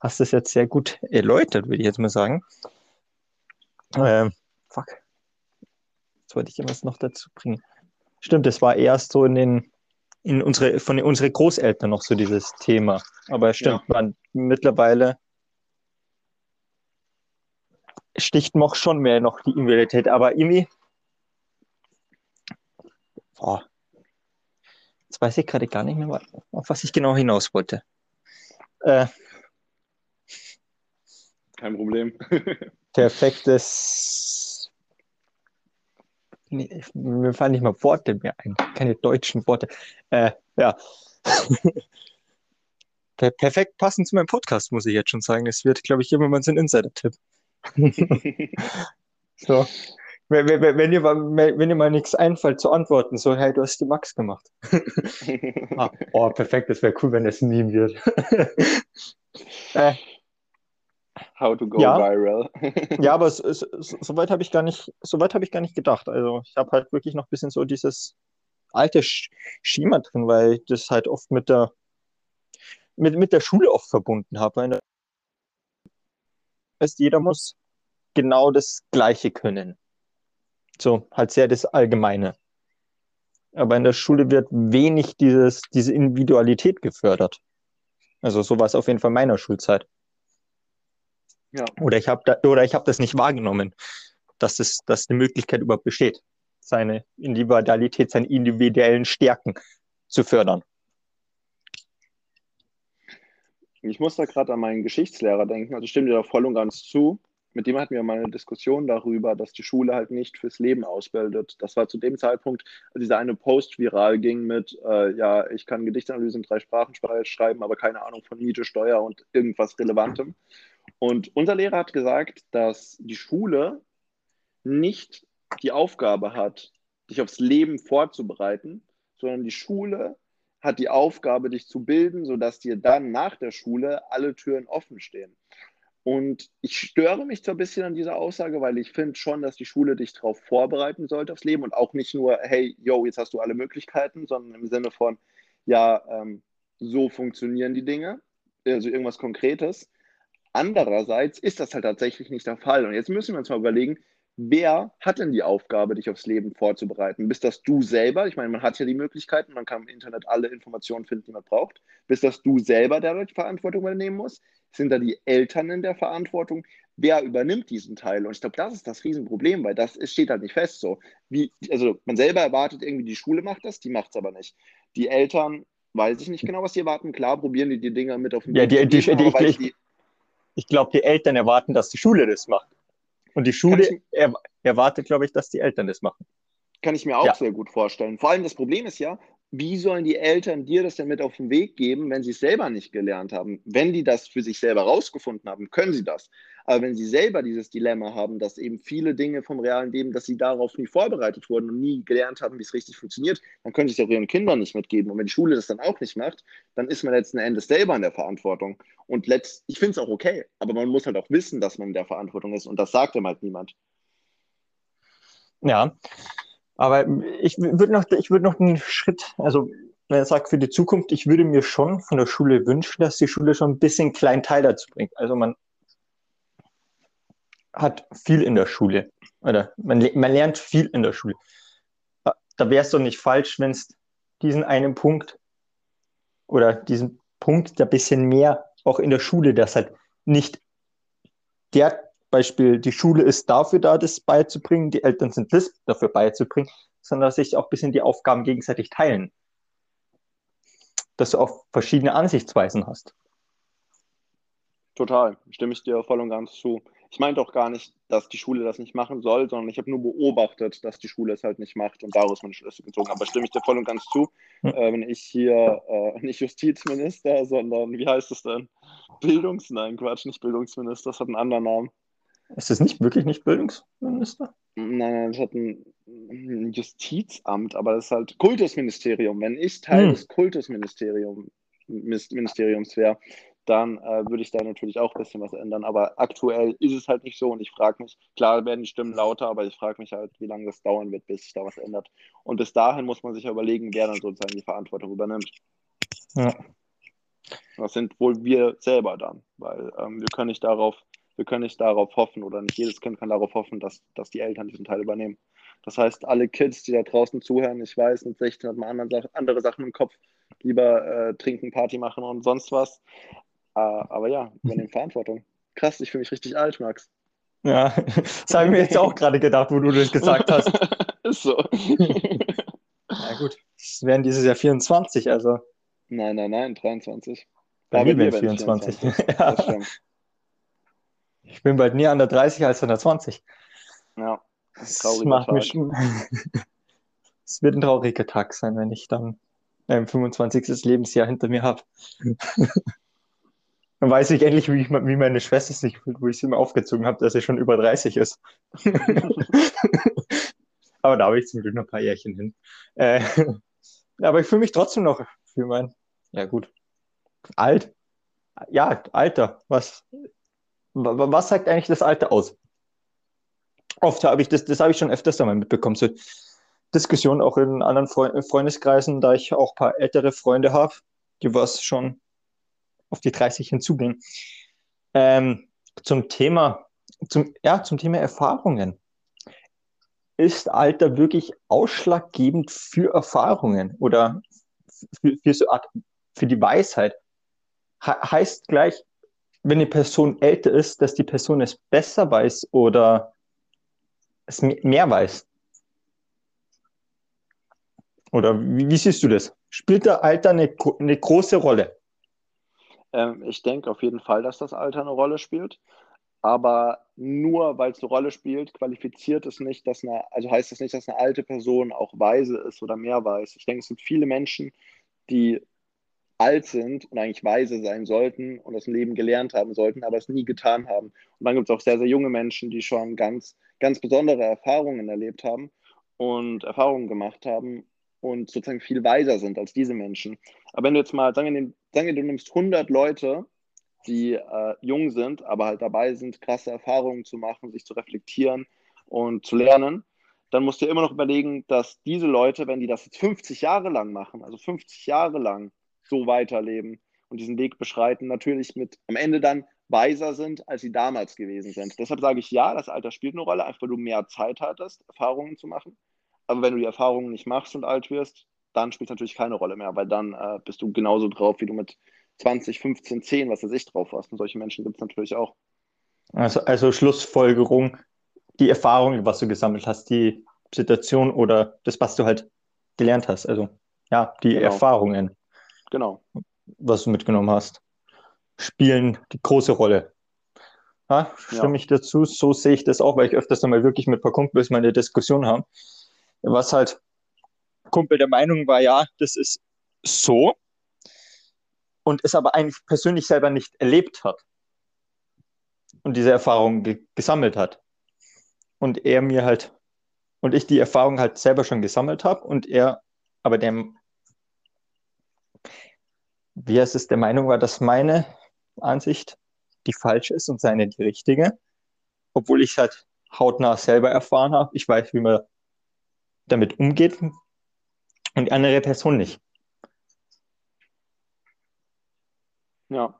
hast das jetzt sehr gut erläutert, würde ich jetzt mal sagen. Ähm, fuck. Jetzt wollte ich irgendwas noch dazu bringen. Stimmt, das war erst so in den, in unsere, von unsere Großeltern noch so dieses Thema. Aber stimmt, man mittlerweile sticht noch schon mehr noch die Individualität, aber irgendwie, boah, jetzt weiß ich gerade gar nicht mehr, auf was ich genau hinaus wollte. Äh, Kein Problem. *laughs* perfektes, nee, mir fallen nicht mal Worte mehr ein, keine deutschen Worte. Äh, ja. *laughs* Per perfekt passend zu meinem Podcast, muss ich jetzt schon sagen. Es wird, glaube ich, immer mal so ein Insider-Tipp. *laughs* So. Wenn, wenn, wenn, ihr mal, wenn ihr mal nichts einfällt zu antworten, so, hey, du hast die Max gemacht. *laughs* Ah, oh, perfekt, das wäre cool, wenn das ein Meme wird. *laughs* äh, How to go Ja. viral. ja, aber so, so, so weit habe ich gar nicht, so weit habe ich gar nicht gedacht. Also ich habe halt wirklich noch ein bisschen so dieses alte Sch Schema drin, weil ich das halt oft mit der mit, mit der Schule oft verbunden habe. Heißt, jeder muss genau das Gleiche können. So, halt sehr das Allgemeine. Aber in der Schule wird wenig dieses, diese Individualität gefördert. Also so war es auf jeden Fall in meiner Schulzeit. Ja. Oder ich habe da, oder ich habe das nicht wahrgenommen, dass das, dass die Möglichkeit überhaupt besteht, seine Individualität, seine individuellen Stärken zu fördern. Ich muss da gerade an meinen Geschichtslehrer denken, also stimme dir da voll und ganz zu. Mit dem hatten wir mal eine Diskussion darüber, dass die Schule halt nicht fürs Leben ausbildet. Das war zu dem Zeitpunkt, als dieser eine Post viral ging mit, äh, ja, ich kann Gedichtsanalyse in drei Sprachen schreiben, aber keine Ahnung von Miete, Steuer und irgendwas Relevantem. Und unser Lehrer hat gesagt, dass die Schule nicht die Aufgabe hat, dich aufs Leben vorzubereiten, sondern die Schule hat die Aufgabe, dich zu bilden, sodass dir dann nach der Schule alle Türen offen stehen. Und ich störe mich so ein bisschen an dieser Aussage, weil ich finde schon, dass die Schule dich darauf vorbereiten sollte aufs Leben und auch nicht nur, hey, yo, jetzt hast du alle Möglichkeiten, sondern im Sinne von, ja, ähm, so funktionieren die Dinge, also irgendwas Konkretes. Andererseits ist das halt tatsächlich nicht der Fall. Und jetzt müssen wir uns mal überlegen, wer hat denn die Aufgabe, dich aufs Leben vorzubereiten? Bist das du selber? Ich meine, man hat ja die Möglichkeiten, man kann im Internet alle Informationen finden, die man braucht. Bist das du selber, der die Verantwortung übernehmen muss? Sind da die Eltern in der Verantwortung? Wer übernimmt diesen Teil? Und ich glaube, das ist das Riesenproblem, weil das steht halt nicht fest so. Wie, also man selber erwartet irgendwie, die Schule macht das, die macht es aber nicht. Die Eltern, weiß ich nicht genau, was die erwarten. Klar, probieren die die Dinge mit auf den ja, Weg die, zu die, ich, weil ich, ich glaube, die Eltern erwarten, dass die Schule das macht. Und die Schule ich- er, erwartet, glaube ich, dass die Eltern das machen. Kann ich mir auch Ja. sehr gut vorstellen. Vor allem das Problem ist ja, wie sollen die Eltern dir das denn mit auf den Weg geben, wenn sie es selber nicht gelernt haben? Wenn die das für sich selber rausgefunden haben, können sie das. Aber wenn sie selber dieses Dilemma haben, dass eben viele Dinge vom realen Leben, dass sie darauf nie vorbereitet wurden und nie gelernt haben, wie es richtig funktioniert, dann können sie es auch ihren Kindern nicht mitgeben. Und wenn die Schule das dann auch nicht macht, dann ist man letzten Endes selber in der Verantwortung. Und letzt, ich finde es auch okay, aber man muss halt auch wissen, dass man in der Verantwortung ist. Und das sagt ihm halt niemand. Ja, aber ich würde noch, ich würde noch einen Schritt, also wenn er sagt für die Zukunft, ich würde mir schon von der Schule wünschen, dass die Schule schon ein bisschen kleinen Teil dazu bringt. Also man hat viel in der Schule oder man, man lernt viel in der Schule. Da- Da wäre es doch nicht falsch, wenn es diesen einen Punkt oder diesen Punkt, der bisschen mehr auch in der Schule, das halt nicht der Beispiel, die Schule ist dafür da, das beizubringen, die Eltern sind das dafür beizubringen, sondern dass sich auch ein bisschen die Aufgaben gegenseitig teilen. Dass du auch verschiedene Ansichtsweisen hast. Total, stimme ich dir voll und ganz zu. Ich meinte auch gar nicht, dass die Schule das nicht machen soll, sondern ich habe nur beobachtet, dass die Schule es halt nicht macht und daraus meine Schlüsse gezogen. Aber stimme ich dir voll und ganz zu, äh, wenn ich hier äh, nicht Justizminister, sondern wie heißt es denn? Bildungs-, nein, Quatsch, nicht Bildungsminister, das hat einen anderen Namen. Ist das nicht wirklich nicht Bildungsminister? Nein, nein, das hat ein ein Justizamt, aber das ist halt Kultusministerium. Wenn ich Teil Hm. des Kultusministerium, Mis- Ministeriums wäre, dann äh, würde ich da natürlich auch ein bisschen was ändern. Aber aktuell ist es halt nicht so und ich frage mich, klar werden die Stimmen lauter, aber ich frage mich halt, wie lange das dauern wird, bis sich da was ändert. Und bis dahin muss man sich ja überlegen, wer dann sozusagen die Verantwortung übernimmt. Ja. Das sind wohl wir selber dann, weil ähm, wir können nicht darauf, wir können nicht darauf hoffen oder nicht jedes Kind kann darauf hoffen, dass, dass die Eltern diesen Teil übernehmen. Das heißt, alle Kids, die da draußen zuhören, ich weiß, mit 16 hat man andere Sachen im Kopf, lieber äh, trinken, Party machen und sonst was. Äh, aber ja, übernehmen *laughs* Verantwortung. Krass, ich fühle mich richtig alt, Max. Ja, *laughs* das habe ich mir jetzt auch gerade gedacht, wo du das gesagt hast. *laughs* Ist so. Na gut, es werden dieses Jahr 24, also nein, nein, nein, 23. bei Ja, mir bei dir wären werden 24. 24. Ja, Das stimmt. Ich bin bald näher an der 30 als an der 20. Ja, Das Trauriger macht mir Tag. schon. *laughs* Es wird ein trauriger Tag sein, wenn ich dann ein 25. Lebensjahr hinter mir habe. *laughs* Dann weiß ich endlich, wie, ich, wie meine Schwester sich fühlt, wo ich sie immer aufgezogen habe, dass sie schon über 30 ist. *laughs* aber da habe ich zum Glück noch ein paar Jährchen hin. Äh, aber ich fühle mich trotzdem noch für mein, ja gut, alt. Ja, Alter. Was, wa- was sagt eigentlich das Alter aus? Oft habe ich das, das habe ich schon öfters einmal mitbekommen, so Diskussionen auch in anderen Freu- Freundeskreisen, da ich auch ein paar ältere Freunde habe, die was schon auf die 30 hinzugehen. Ähm, zum Thema, zum, ja, zum Thema Erfahrungen. Ist Alter wirklich ausschlaggebend für Erfahrungen oder für, für, so Art, für die Weisheit? He heißt gleich, wenn eine Person älter ist, dass die Person es besser weiß oder es me- mehr weiß? Oder wie, wie siehst du das? Spielt der Alter eine, eine große Rolle? Ähm, ich denke auf jeden Fall, dass das Alter eine Rolle spielt. Aber nur weil es eine Rolle spielt, qualifiziert es nicht, dass eine, also heißt das nicht, dass eine alte Person auch weise ist oder mehr weiß. Ich denke, es gibt viele Menschen, die alt sind und eigentlich weise sein sollten und das Leben gelernt haben sollten, aber es nie getan haben. Und dann gibt es auch sehr, sehr junge Menschen, die schon ganz, ganz besondere Erfahrungen erlebt haben und Erfahrungen gemacht haben und sozusagen viel weiser sind als diese Menschen. Aber wenn du jetzt mal, sagen wir, sagen wir du nimmst 100 Leute, die äh, jung sind, aber halt dabei sind, krasse Erfahrungen zu machen, sich zu reflektieren und zu lernen, dann musst du dir immer noch überlegen, dass diese Leute, wenn die das jetzt 50 Jahre lang machen, also 50 Jahre lang so weiterleben und diesen Weg beschreiten, natürlich mit am Ende dann weiser sind, als sie damals gewesen sind. Deshalb sage ich ja, das Alter spielt eine Rolle, einfach weil du mehr Zeit hattest, Erfahrungen zu machen. Aber wenn du die Erfahrungen nicht machst und alt wirst, dann spielt es natürlich keine Rolle mehr, weil dann äh, bist du genauso drauf, wie du mit 20, 15, 10, was weiß ich, drauf warst. Und solche Menschen gibt es natürlich auch. Also, also Schlussfolgerung, die Erfahrung, was du gesammelt hast, die Situation oder das, was du halt gelernt hast. Also ja, die Genau. Erfahrungen, Genau. was du mitgenommen hast, spielen die große Rolle. Ja, stimme Ja. ich dazu. So sehe ich das auch, weil ich öfters mal wirklich mit ein paar Kumpels meine Diskussion habe. Was halt Kumpel der Meinung war, ja, das ist so und es aber eigentlich persönlich selber nicht erlebt hat und diese Erfahrung ge gesammelt hat. Und er mir halt, und ich die Erfahrung halt selber schon gesammelt habe und er aber der, wie heißt es, der Meinung war, dass meine Ansicht die falsche ist und seine die richtige, obwohl ich halt hautnah selber erfahren habe. Ich weiß, wie man damit umgeht und die andere Person nicht. Ja.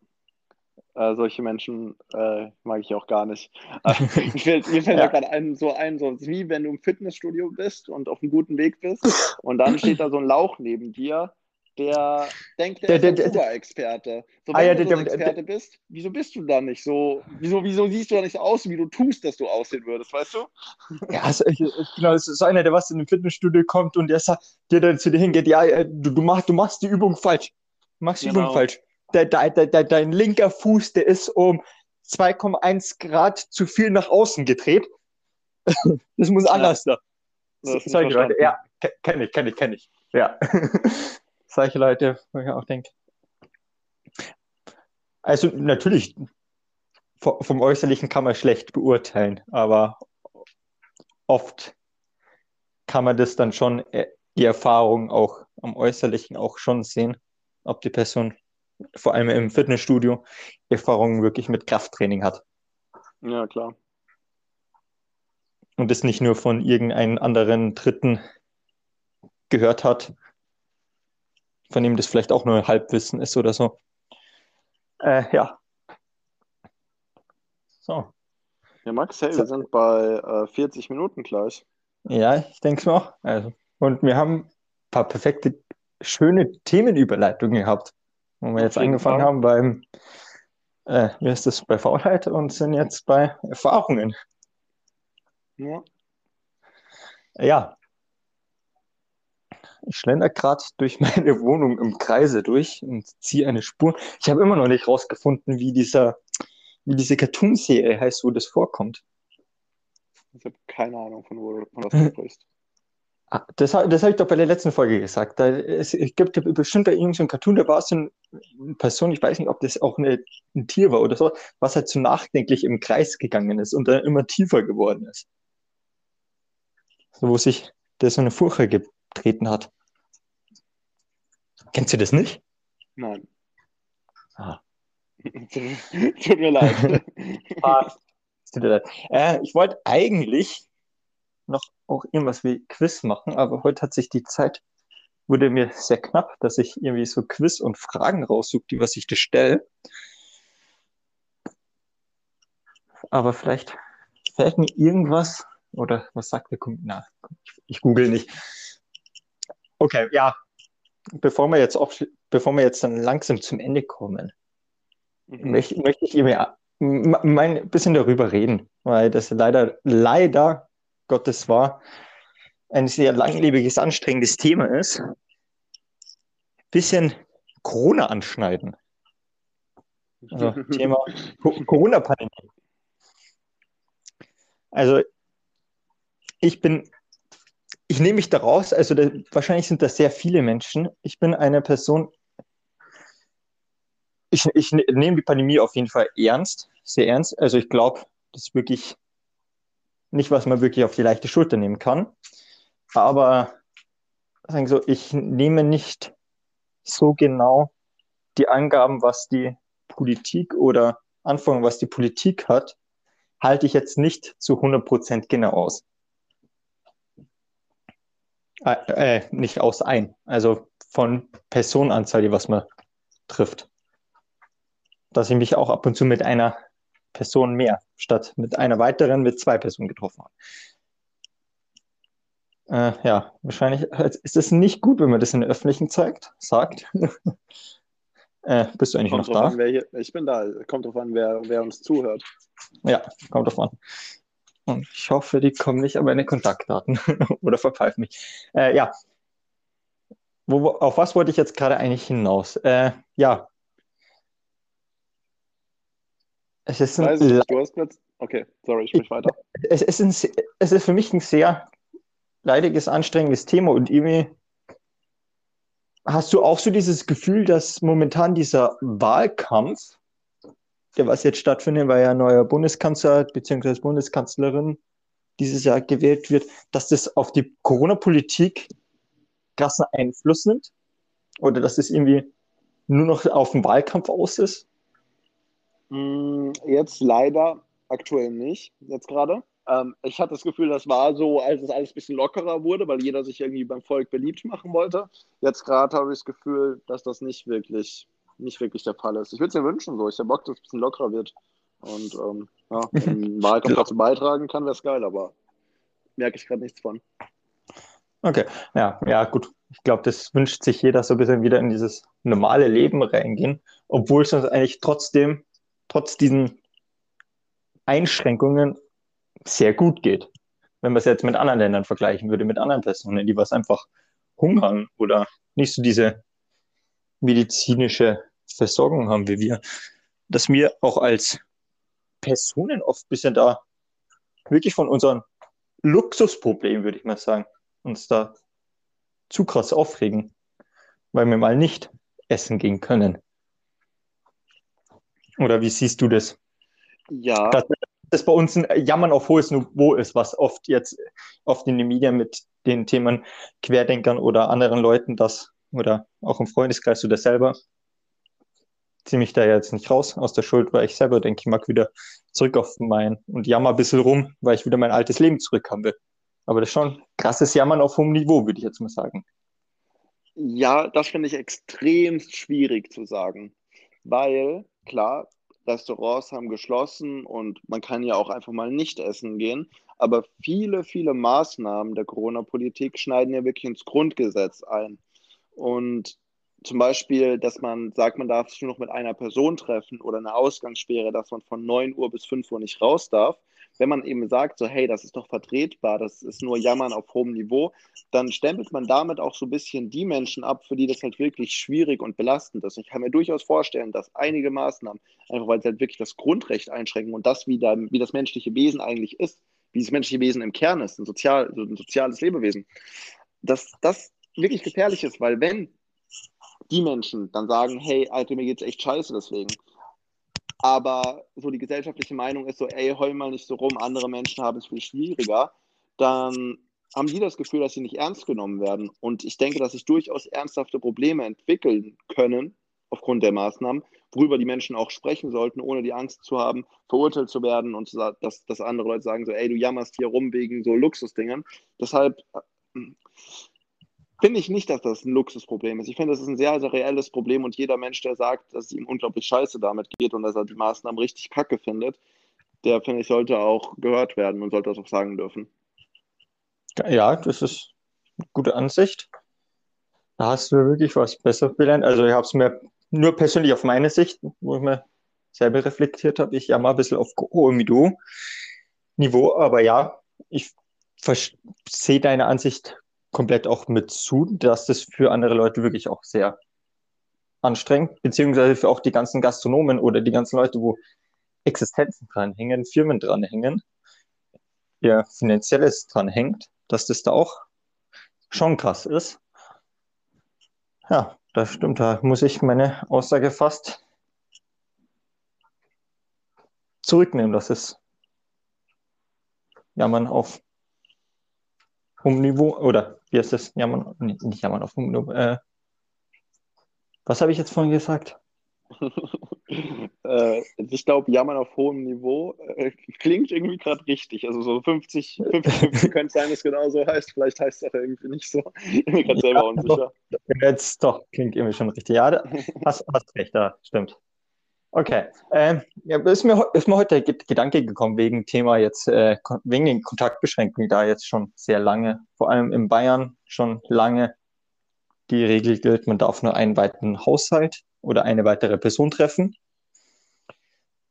Äh, solche Menschen äh, mag ich auch gar nicht. Äh, mir fällt, mir fällt *laughs* Ja. da gerade ein, so ein, so wie wenn du im Fitnessstudio bist und auf einem guten Weg bist und dann steht da so ein Lauch neben dir, der denkt, der, Der- ist der- ein Superexperte. So, Ah, wenn ja, du der- so ein Experte bist, wieso bist du da nicht so, wieso, wieso siehst du da nicht so aus, wie du tust, dass du aussehen würdest, weißt du? Ja, also, ich- ich- genau, es ist einer, der was in ein Fitnessstudio kommt und der sagt, der dann zu dir hingeht, ja, äh, du, du, machst, du machst die Übung falsch. Du machst die Genau. Übung falsch. Der, der, der, dein linker Fuß, der ist um 2,1 Grad zu viel nach außen gedreht. *laughs* Das muss anders da. Das Leute, verstanden. ja, ke- kenne ich, kenne ich, kenne ich. Ja. *laughs* Solche Leute, wo ich auch denke. Also natürlich, vo- vom Äußerlichen kann man schlecht beurteilen, aber oft kann man das dann schon, äh, die Erfahrung auch am Äußerlichen auch schon sehen, ob die Person, vor allem im Fitnessstudio, Erfahrungen wirklich mit Krafttraining hat. Ja, klar. und es nicht nur von irgendeinem anderen Dritten gehört hat, von dem das vielleicht auch nur Halbwissen ist oder so. Äh, ja. So. Ja, Max, hey, So. wir sind bei äh, 40 Minuten gleich. Ja, ich denke es auch. Also, und wir haben ein paar perfekte, schöne Themenüberleitungen gehabt, wo wir jetzt angefangen Fall. haben beim, äh, wie ist das, bei Faulheit und sind jetzt bei Erfahrungen. Ja. Ja. Ich schlender gerade durch meine *laughs* Wohnung im Kreise durch und ziehe eine Spur. Ich habe immer noch nicht rausgefunden, wie dieser, wie diese Cartoon-Serie heißt, wo das vorkommt. Ich habe keine Ahnung, von, wo, von was *laughs* du sprichst. Ah, Das, das habe ich doch bei der letzten Folge gesagt. Da, es, es gibt bestimmt da irgendein so ein Cartoon, da war es so eine Person, ich weiß nicht, ob das auch eine, ein Tier war oder so, was halt so nachdenklich im Kreis gegangen ist und dann immer tiefer geworden ist. So, wo sich der so eine Furche getreten hat. Kennst du das nicht? Nein. Ah. *laughs* Tut mir leid. *laughs* Ah, tut mir leid. Äh, ich wollte eigentlich noch auch irgendwas wie Quiz machen, aber heute hat sich die Zeit, wurde mir sehr knapp, dass ich irgendwie so Quiz und Fragen raussuche, die was ich dir stelle. Aber vielleicht fällt mir irgendwas, oder was sagt der Kunde? Na, ich, ich google nicht. Okay, ja. Bevor wir jetzt bevor wir jetzt dann langsam zum Ende kommen, Mhm. möchte, möchte ich mein ein bisschen darüber reden, weil das leider, leider Gottes war ein sehr langlebiges, anstrengendes Thema ist. Bisschen Corona anschneiden. Also *laughs* Thema Co- Corona-Pandemie. Also ich bin, ich nehme mich da raus, also da, wahrscheinlich sind das sehr viele Menschen. Ich bin eine Person, ich, ich ne- nehme die Pandemie auf jeden Fall ernst, sehr ernst. Also ich glaube, das ist wirklich nicht, was man wirklich auf die leichte Schulter nehmen kann. Aber sagen ich nehme nicht so genau die Angaben, was die Politik oder Anforderungen, was die Politik hat, halte ich jetzt nicht zu 100% genau aus. Äh, äh, nicht aus ein. Also von Personenanzahl, die was man trifft. dass ich mich auch ab und zu mit einer Person mehr statt mit einer weiteren mit zwei Personen getroffen habe. Äh, ja, wahrscheinlich ist es nicht gut, wenn man das in der öffentlichen zeigt, sagt. *laughs* äh, bist du eigentlich kommt noch da? An, hier, ich bin da. Kommt drauf an, wer, wer uns zuhört. Ja, kommt drauf an. Und ich hoffe, die kommen nicht an meine Kontaktdaten *laughs* oder verpfeifen mich. Äh, ja. Wo, auf was wollte ich jetzt gerade eigentlich hinaus? Äh, ja. Es ist ein, nicht, du hast jetzt... Okay, sorry, ich sprich weiter. Es ist, ein, es ist für mich ein sehr leidiges, anstrengendes Thema und irgendwie hast du auch so dieses Gefühl, dass momentan dieser Wahlkampf der was jetzt stattfindet, weil ja ein neuer Bundeskanzler bzw. Bundeskanzlerin dieses Jahr gewählt wird, dass das auf die Corona-Politik krassen Einfluss nimmt? Oder dass es das irgendwie nur noch auf den Wahlkampf aus ist? Mm, jetzt leider aktuell nicht, jetzt gerade. Ähm, ich hatte das Gefühl, das war so, als es alles ein bisschen lockerer wurde, weil jeder sich irgendwie beim Volk beliebt machen wollte. Jetzt gerade habe ich das Gefühl, dass das nicht wirklich nicht wirklich der Fall ist. Ich würde es mir wünschen, so. Ich habe Bock, dass es ein bisschen lockerer wird. Und ähm, ja, *laughs* wenn Wahlkampf dazu beitragen kann, wäre es geil, aber merke ich gerade nichts von. Okay, ja, ja, gut. Ich glaube, das wünscht sich jeder so ein bisschen wieder in dieses normale Leben reingehen, obwohl es uns eigentlich trotzdem, trotz diesen Einschränkungen, sehr gut geht. Wenn man es jetzt mit anderen Ländern vergleichen würde, mit anderen Personen, die was einfach hungern oder nicht so diese medizinische Versorgung haben wie wir, dass wir auch als Personen oft ein bisschen da wirklich von unseren Luxusproblemen, würde ich mal sagen, uns da zu krass aufregen, weil wir mal nicht essen gehen können. Oder wie siehst du das? Ja. Dass das bei uns ein Jammern auf hohes Niveau ist, was oft jetzt oft in den Medien mit den Themen Querdenkern oder anderen Leuten das oder auch im Freundeskreis das selber ziehe mich da jetzt nicht raus aus der Schuld, weil ich selber denke, ich mag wieder zurück auf mein und jammer ein bisschen rum, weil ich wieder mein altes Leben zurückhaben will. Aber das ist schon krasses Jammern auf hohem Niveau, würde ich jetzt mal sagen. Ja, das finde ich extrem schwierig zu sagen, weil klar, Restaurants haben geschlossen und man kann ja auch einfach mal nicht essen gehen. Aber viele, viele Maßnahmen der Corona-Politik schneiden ja wirklich ins Grundgesetz ein. Und zum Beispiel, dass man sagt, man darf sich nur noch mit einer Person treffen oder eine Ausgangssperre, dass man von 9 Uhr bis 5 Uhr nicht raus darf. Wenn man eben sagt, so, hey, das ist doch vertretbar, das ist nur Jammern auf hohem Niveau, dann stempelt man damit auch so ein bisschen die Menschen ab, für die das halt wirklich schwierig und belastend ist. Ich kann mir durchaus vorstellen, dass einige Maßnahmen, einfach weil sie halt wirklich das Grundrecht einschränken und das, wie, da, wie das menschliche Wesen eigentlich ist, wie das menschliche Wesen im Kern ist, ein, sozial, ein soziales Lebewesen, dass das wirklich gefährlich ist, weil wenn die Menschen dann sagen, hey, Alter, mir geht's echt scheiße deswegen. Aber so die gesellschaftliche Meinung ist so, ey, heul mal nicht so rum, andere Menschen haben es viel schwieriger, dann haben die das Gefühl, dass sie nicht ernst genommen werden. Und ich denke, dass sich durchaus ernsthafte Probleme entwickeln können aufgrund der Maßnahmen, worüber die Menschen auch sprechen sollten, ohne die Angst zu haben, verurteilt zu werden und dass, dass andere Leute sagen so, ey, du jammerst hier rum wegen so Luxusdingern. Deshalb äh, finde ich nicht, dass das ein Luxusproblem ist. Ich finde, das ist ein sehr, sehr reelles Problem und jeder Mensch, der sagt, dass es ihm unglaublich scheiße damit geht und dass er die Maßnahmen richtig kacke findet, der, finde ich, sollte auch gehört werden und sollte das auch sagen dürfen. Ja, das ist eine gute Ansicht. Da hast du wirklich was besser gelernt. Also ich habe es mir nur persönlich auf meine Sicht, wo ich mir selber reflektiert habe, ich ja mal ein bisschen auf hohem Niveau, aber ja, ich sehe deine Ansicht komplett auch mit zu, dass das für andere Leute wirklich auch sehr anstrengend, beziehungsweise für auch die ganzen Gastronomen oder die ganzen Leute, wo Existenzen dranhängen, Firmen dranhängen, ihr finanzielles dranhängt, dass das da auch schon krass ist. Ja, das stimmt, da muss ich meine Aussage fast zurücknehmen, dass es ja man auf hohem Niveau oder wie heißt das? Jammern, nee, nicht jammern auf hohem Niveau. Äh, was habe ich jetzt vorhin gesagt? *laughs* äh, ich glaube, jammern auf hohem Niveau äh, klingt irgendwie gerade richtig. Also so 50, 50, 50 könnte sein, dass es genau so heißt. Vielleicht heißt es auch irgendwie nicht so. *laughs* Ich bin mir gerade selber unsicher. Doch, jetzt doch, klingt irgendwie schon richtig. Ja, hast, hast recht, da stimmt. Okay. Ähm, ja, ist, mir, ist mir heute der Gedanke gekommen, wegen Thema jetzt, äh, wegen den Kontaktbeschränkungen, da jetzt schon sehr lange, vor allem in Bayern schon lange die Regel gilt, man darf nur einen weiteren Haushalt oder eine weitere Person treffen.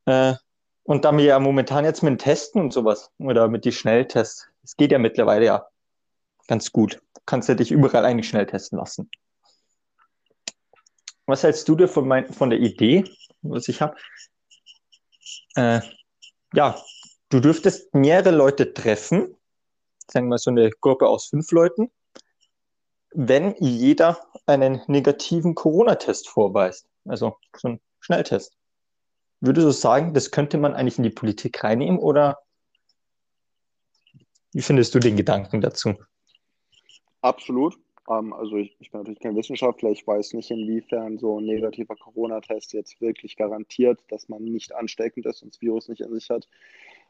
Äh, und da wir ja momentan jetzt mit Testen und sowas oder mit den Schnelltests, es geht ja mittlerweile ja ganz gut. Du kannst ja dich überall eigentlich schnell testen lassen. Was hältst du dir von, mein, von der Idee, was ich habe? Äh, ja, du dürftest mehrere Leute treffen, sagen wir mal so eine Gruppe aus fünf Leuten, wenn jeder einen negativen Corona-Test vorweist, also so ein Schnelltest. Würdest du sagen, das könnte man eigentlich in die Politik reinnehmen oder wie findest du den Gedanken dazu? Absolut. Ähm, also ich, ich, bin natürlich kein Wissenschaftler, ich weiß nicht, inwiefern so ein negativer Corona-Test jetzt wirklich garantiert, dass man nicht ansteckend ist und das Virus nicht in sich hat.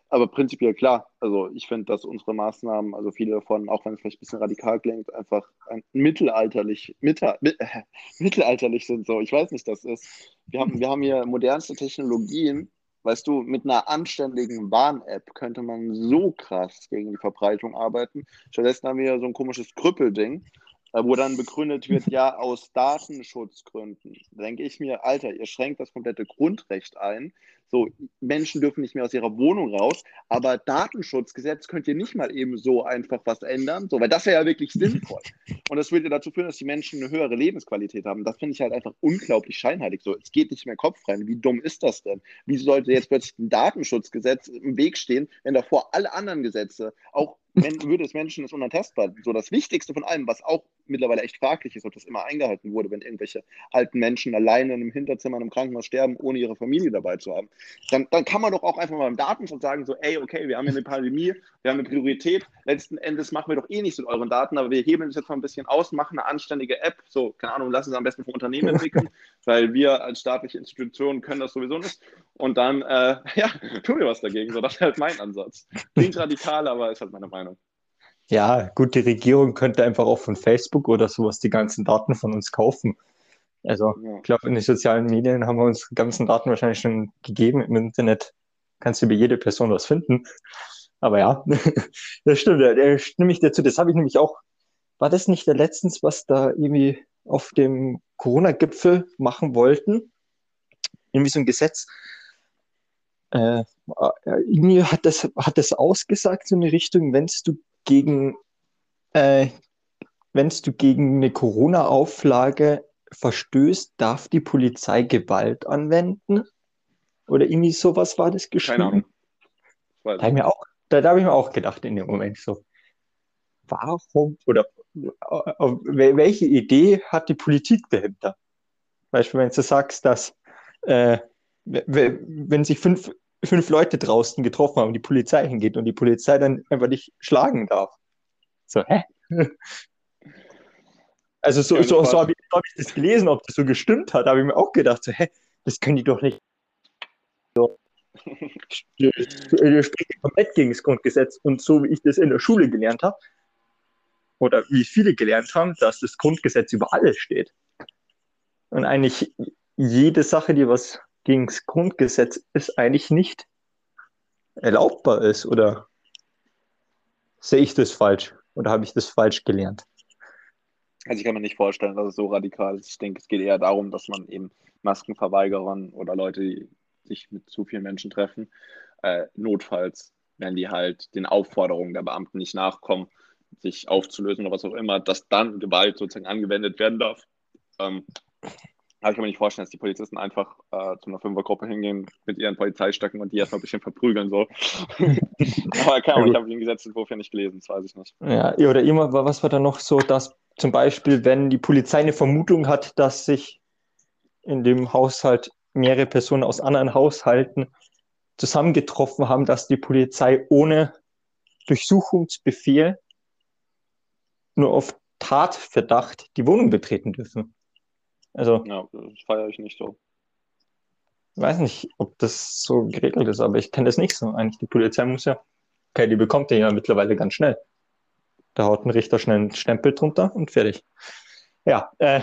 Aber prinzipiell klar. Also ich finde, dass unsere Maßnahmen, also viele davon, auch wenn es vielleicht ein bisschen radikal klingt, einfach mittelalterlich, mitte, äh, *laughs* mittelalterlich sind so. Ich weiß nicht, das ist. Wir haben, wir haben hier modernste Technologien. Weißt du, mit einer anständigen Warn-App könnte man so krass gegen die Verbreitung arbeiten. Stattdessen haben wir so ein komisches Krüppelding, wo dann begründet wird, ja, aus Datenschutzgründen. Da denke ich mir, Alter, ihr schränkt das komplette Grundrecht ein. So, Menschen dürfen nicht mehr aus ihrer Wohnung raus, aber Datenschutzgesetz könnt ihr nicht mal eben so einfach was ändern, so, weil das wäre ja wirklich sinnvoll. Und das würde dazu führen, dass die Menschen eine höhere Lebensqualität haben. Das finde ich halt einfach unglaublich scheinheilig. So, es geht nicht mehr Kopf rein. Wie dumm ist das denn? Wieso sollte jetzt plötzlich ein Datenschutzgesetz im Weg stehen, wenn davor alle anderen Gesetze, auch wenn, würde es Menschen ist unantastbar. So das Wichtigste von allem, was auch mittlerweile echt fraglich ist, ob das immer eingehalten wurde, wenn irgendwelche alten Menschen alleine in einem Hinterzimmer in einem Krankenhaus sterben, ohne ihre Familie dabei zu haben. Dann, dann kann man doch auch einfach mal im Datenschutz sagen, so, ey, okay, wir haben hier eine Pandemie, wir haben eine Priorität, letzten Endes machen wir doch eh nichts mit euren Daten, aber wir heben das jetzt mal ein bisschen aus, machen eine anständige App, so, keine Ahnung, lassen es am besten vom Unternehmen *laughs* entwickeln, weil wir als staatliche Institution können das sowieso nicht. Und dann, äh, *laughs* ja, tun wir was dagegen. So, das ist halt mein Ansatz. Klingt radikal, aber ist halt meine Meinung. Ja, gut, die Regierung könnte einfach auch von Facebook oder sowas die ganzen Daten von uns kaufen. Also, ja. ich glaube, in den sozialen Medien haben wir uns die ganzen Daten wahrscheinlich schon gegeben. Im Internet kannst du über jede Person was finden. Aber ja, *laughs* das stimmt, da stimme ich dazu. Das habe ich nämlich auch. War das nicht der letztens, was da irgendwie auf dem Corona-Gipfel machen wollten? Irgendwie so ein Gesetz. Äh, irgendwie hat das, hat das ausgesagt, so eine Richtung, wenn du gegen, äh, wenn du gegen eine Corona-Auflage verstößt, darf die Polizei Gewalt anwenden? Oder irgendwie sowas war das geschrieben? Keine Ahnung. Da habe ich, mir auch, da, da hab ich mir auch gedacht in dem Moment so, warum oder äh, welche Idee hat die Politik dahinter? Beispiel, wenn du sagst, dass äh, wenn sich fünf, fünf Leute draußen getroffen haben die Polizei hingeht und die Polizei dann einfach nicht schlagen darf. So, hä? *laughs* Also so, so, so habe ich, hab ich, das gelesen, ob das so gestimmt hat, habe ich mir auch gedacht, so, hä, das können die doch nicht. So. *laughs* Das spricht komplett gegen das Grundgesetz und so wie ich das in der Schule gelernt habe, oder wie viele gelernt haben, dass das Grundgesetz über alles steht. Und eigentlich jede Sache, die was gegen das Grundgesetz ist, eigentlich nicht erlaubbar ist. Oder sehe ich das falsch? Oder habe ich das falsch gelernt? Also ich kann mir nicht vorstellen, dass es so radikal ist. Ich denke, es geht eher darum, dass man eben Maskenverweigerern oder Leute, die sich mit zu vielen Menschen treffen, äh, notfalls, wenn die halt den Aufforderungen der Beamten nicht nachkommen, sich aufzulösen oder was auch immer, dass dann Gewalt sozusagen angewendet werden darf. Ähm, aber ich kann mir nicht vorstellen, dass die Polizisten einfach äh, zu einer Fünfergruppe hingehen mit ihren Polizeistöcken und die erstmal ein bisschen verprügeln so. *laughs* Aber keine Ahnung, ich habe den Gesetzentwurf ja nicht gelesen, das weiß ich nicht. Ja, oder immer, was war da noch so, dass zum Beispiel, wenn die Polizei eine Vermutung hat, dass sich in dem Haushalt mehrere Personen aus anderen Haushalten zusammengetroffen haben, dass die Polizei ohne Durchsuchungsbefehl nur auf Tatverdacht die Wohnung betreten dürfen. Also, ja, das feiere ich nicht so. Ich weiß nicht, ob das so geregelt ist, aber ich kenne das nicht so. Eigentlich die Polizei muss ja, okay, die bekommt den ja mittlerweile ganz schnell. Da haut ein Richter schnell einen Stempel drunter und fertig. Ja, äh,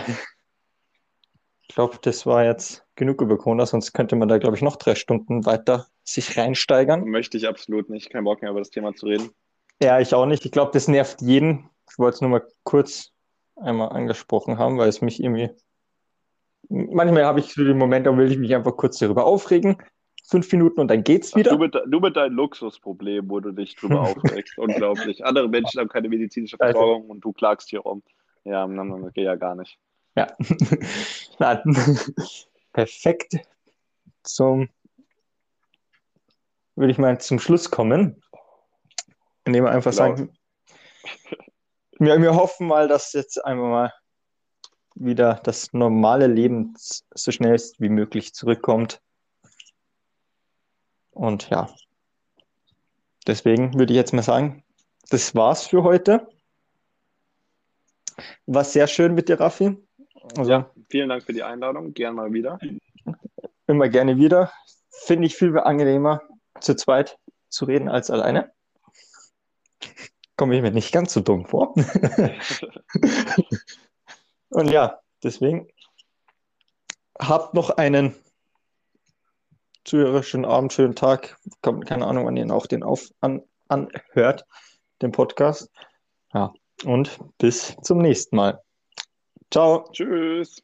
ich glaube, das war jetzt genug über Corona, sonst könnte man da, glaube ich, noch drei Stunden weiter sich reinsteigern. Möchte ich absolut nicht. Kein Bock mehr über das Thema zu reden. Ja, ich auch nicht. Ich glaube, das nervt jeden. Ich wollte es nur mal kurz einmal angesprochen haben, weil es mich irgendwie. Manchmal habe ich so den Moment, da will ich mich einfach kurz darüber aufregen. Fünf Minuten und dann geht's wieder. Ach, du, mit, du mit deinem Luxusproblem, wo du dich drüber *laughs* aufregst. Unglaublich. Andere Menschen haben keine medizinische Versorgung und du klagst hier rum. Ja, dann geht ja gar nicht. Ja. *laughs* Na, *laughs* perfekt zum, würde ich mal zum Schluss kommen. Indem wir einfach genau. sagen, wir, wir hoffen mal, dass jetzt einfach mal wieder das normale Leben so schnell wie möglich zurückkommt. Und ja, deswegen würde ich jetzt mal sagen, das war's für heute. War sehr schön mit dir, Raffi. Also, ja, vielen Dank für die Einladung. Gern mal wieder. Immer gerne wieder. Finde ich viel angenehmer, zu zweit zu reden als alleine. Komme ich mir nicht ganz so dumm vor. *laughs* *laughs* Und ja, deswegen habt noch einen zuhörerischen Abend, schönen Tag. Keine Ahnung, wann ihr auch den auf, an, anhört, den Podcast. Ja, und bis zum nächsten Mal. Ciao. Tschüss.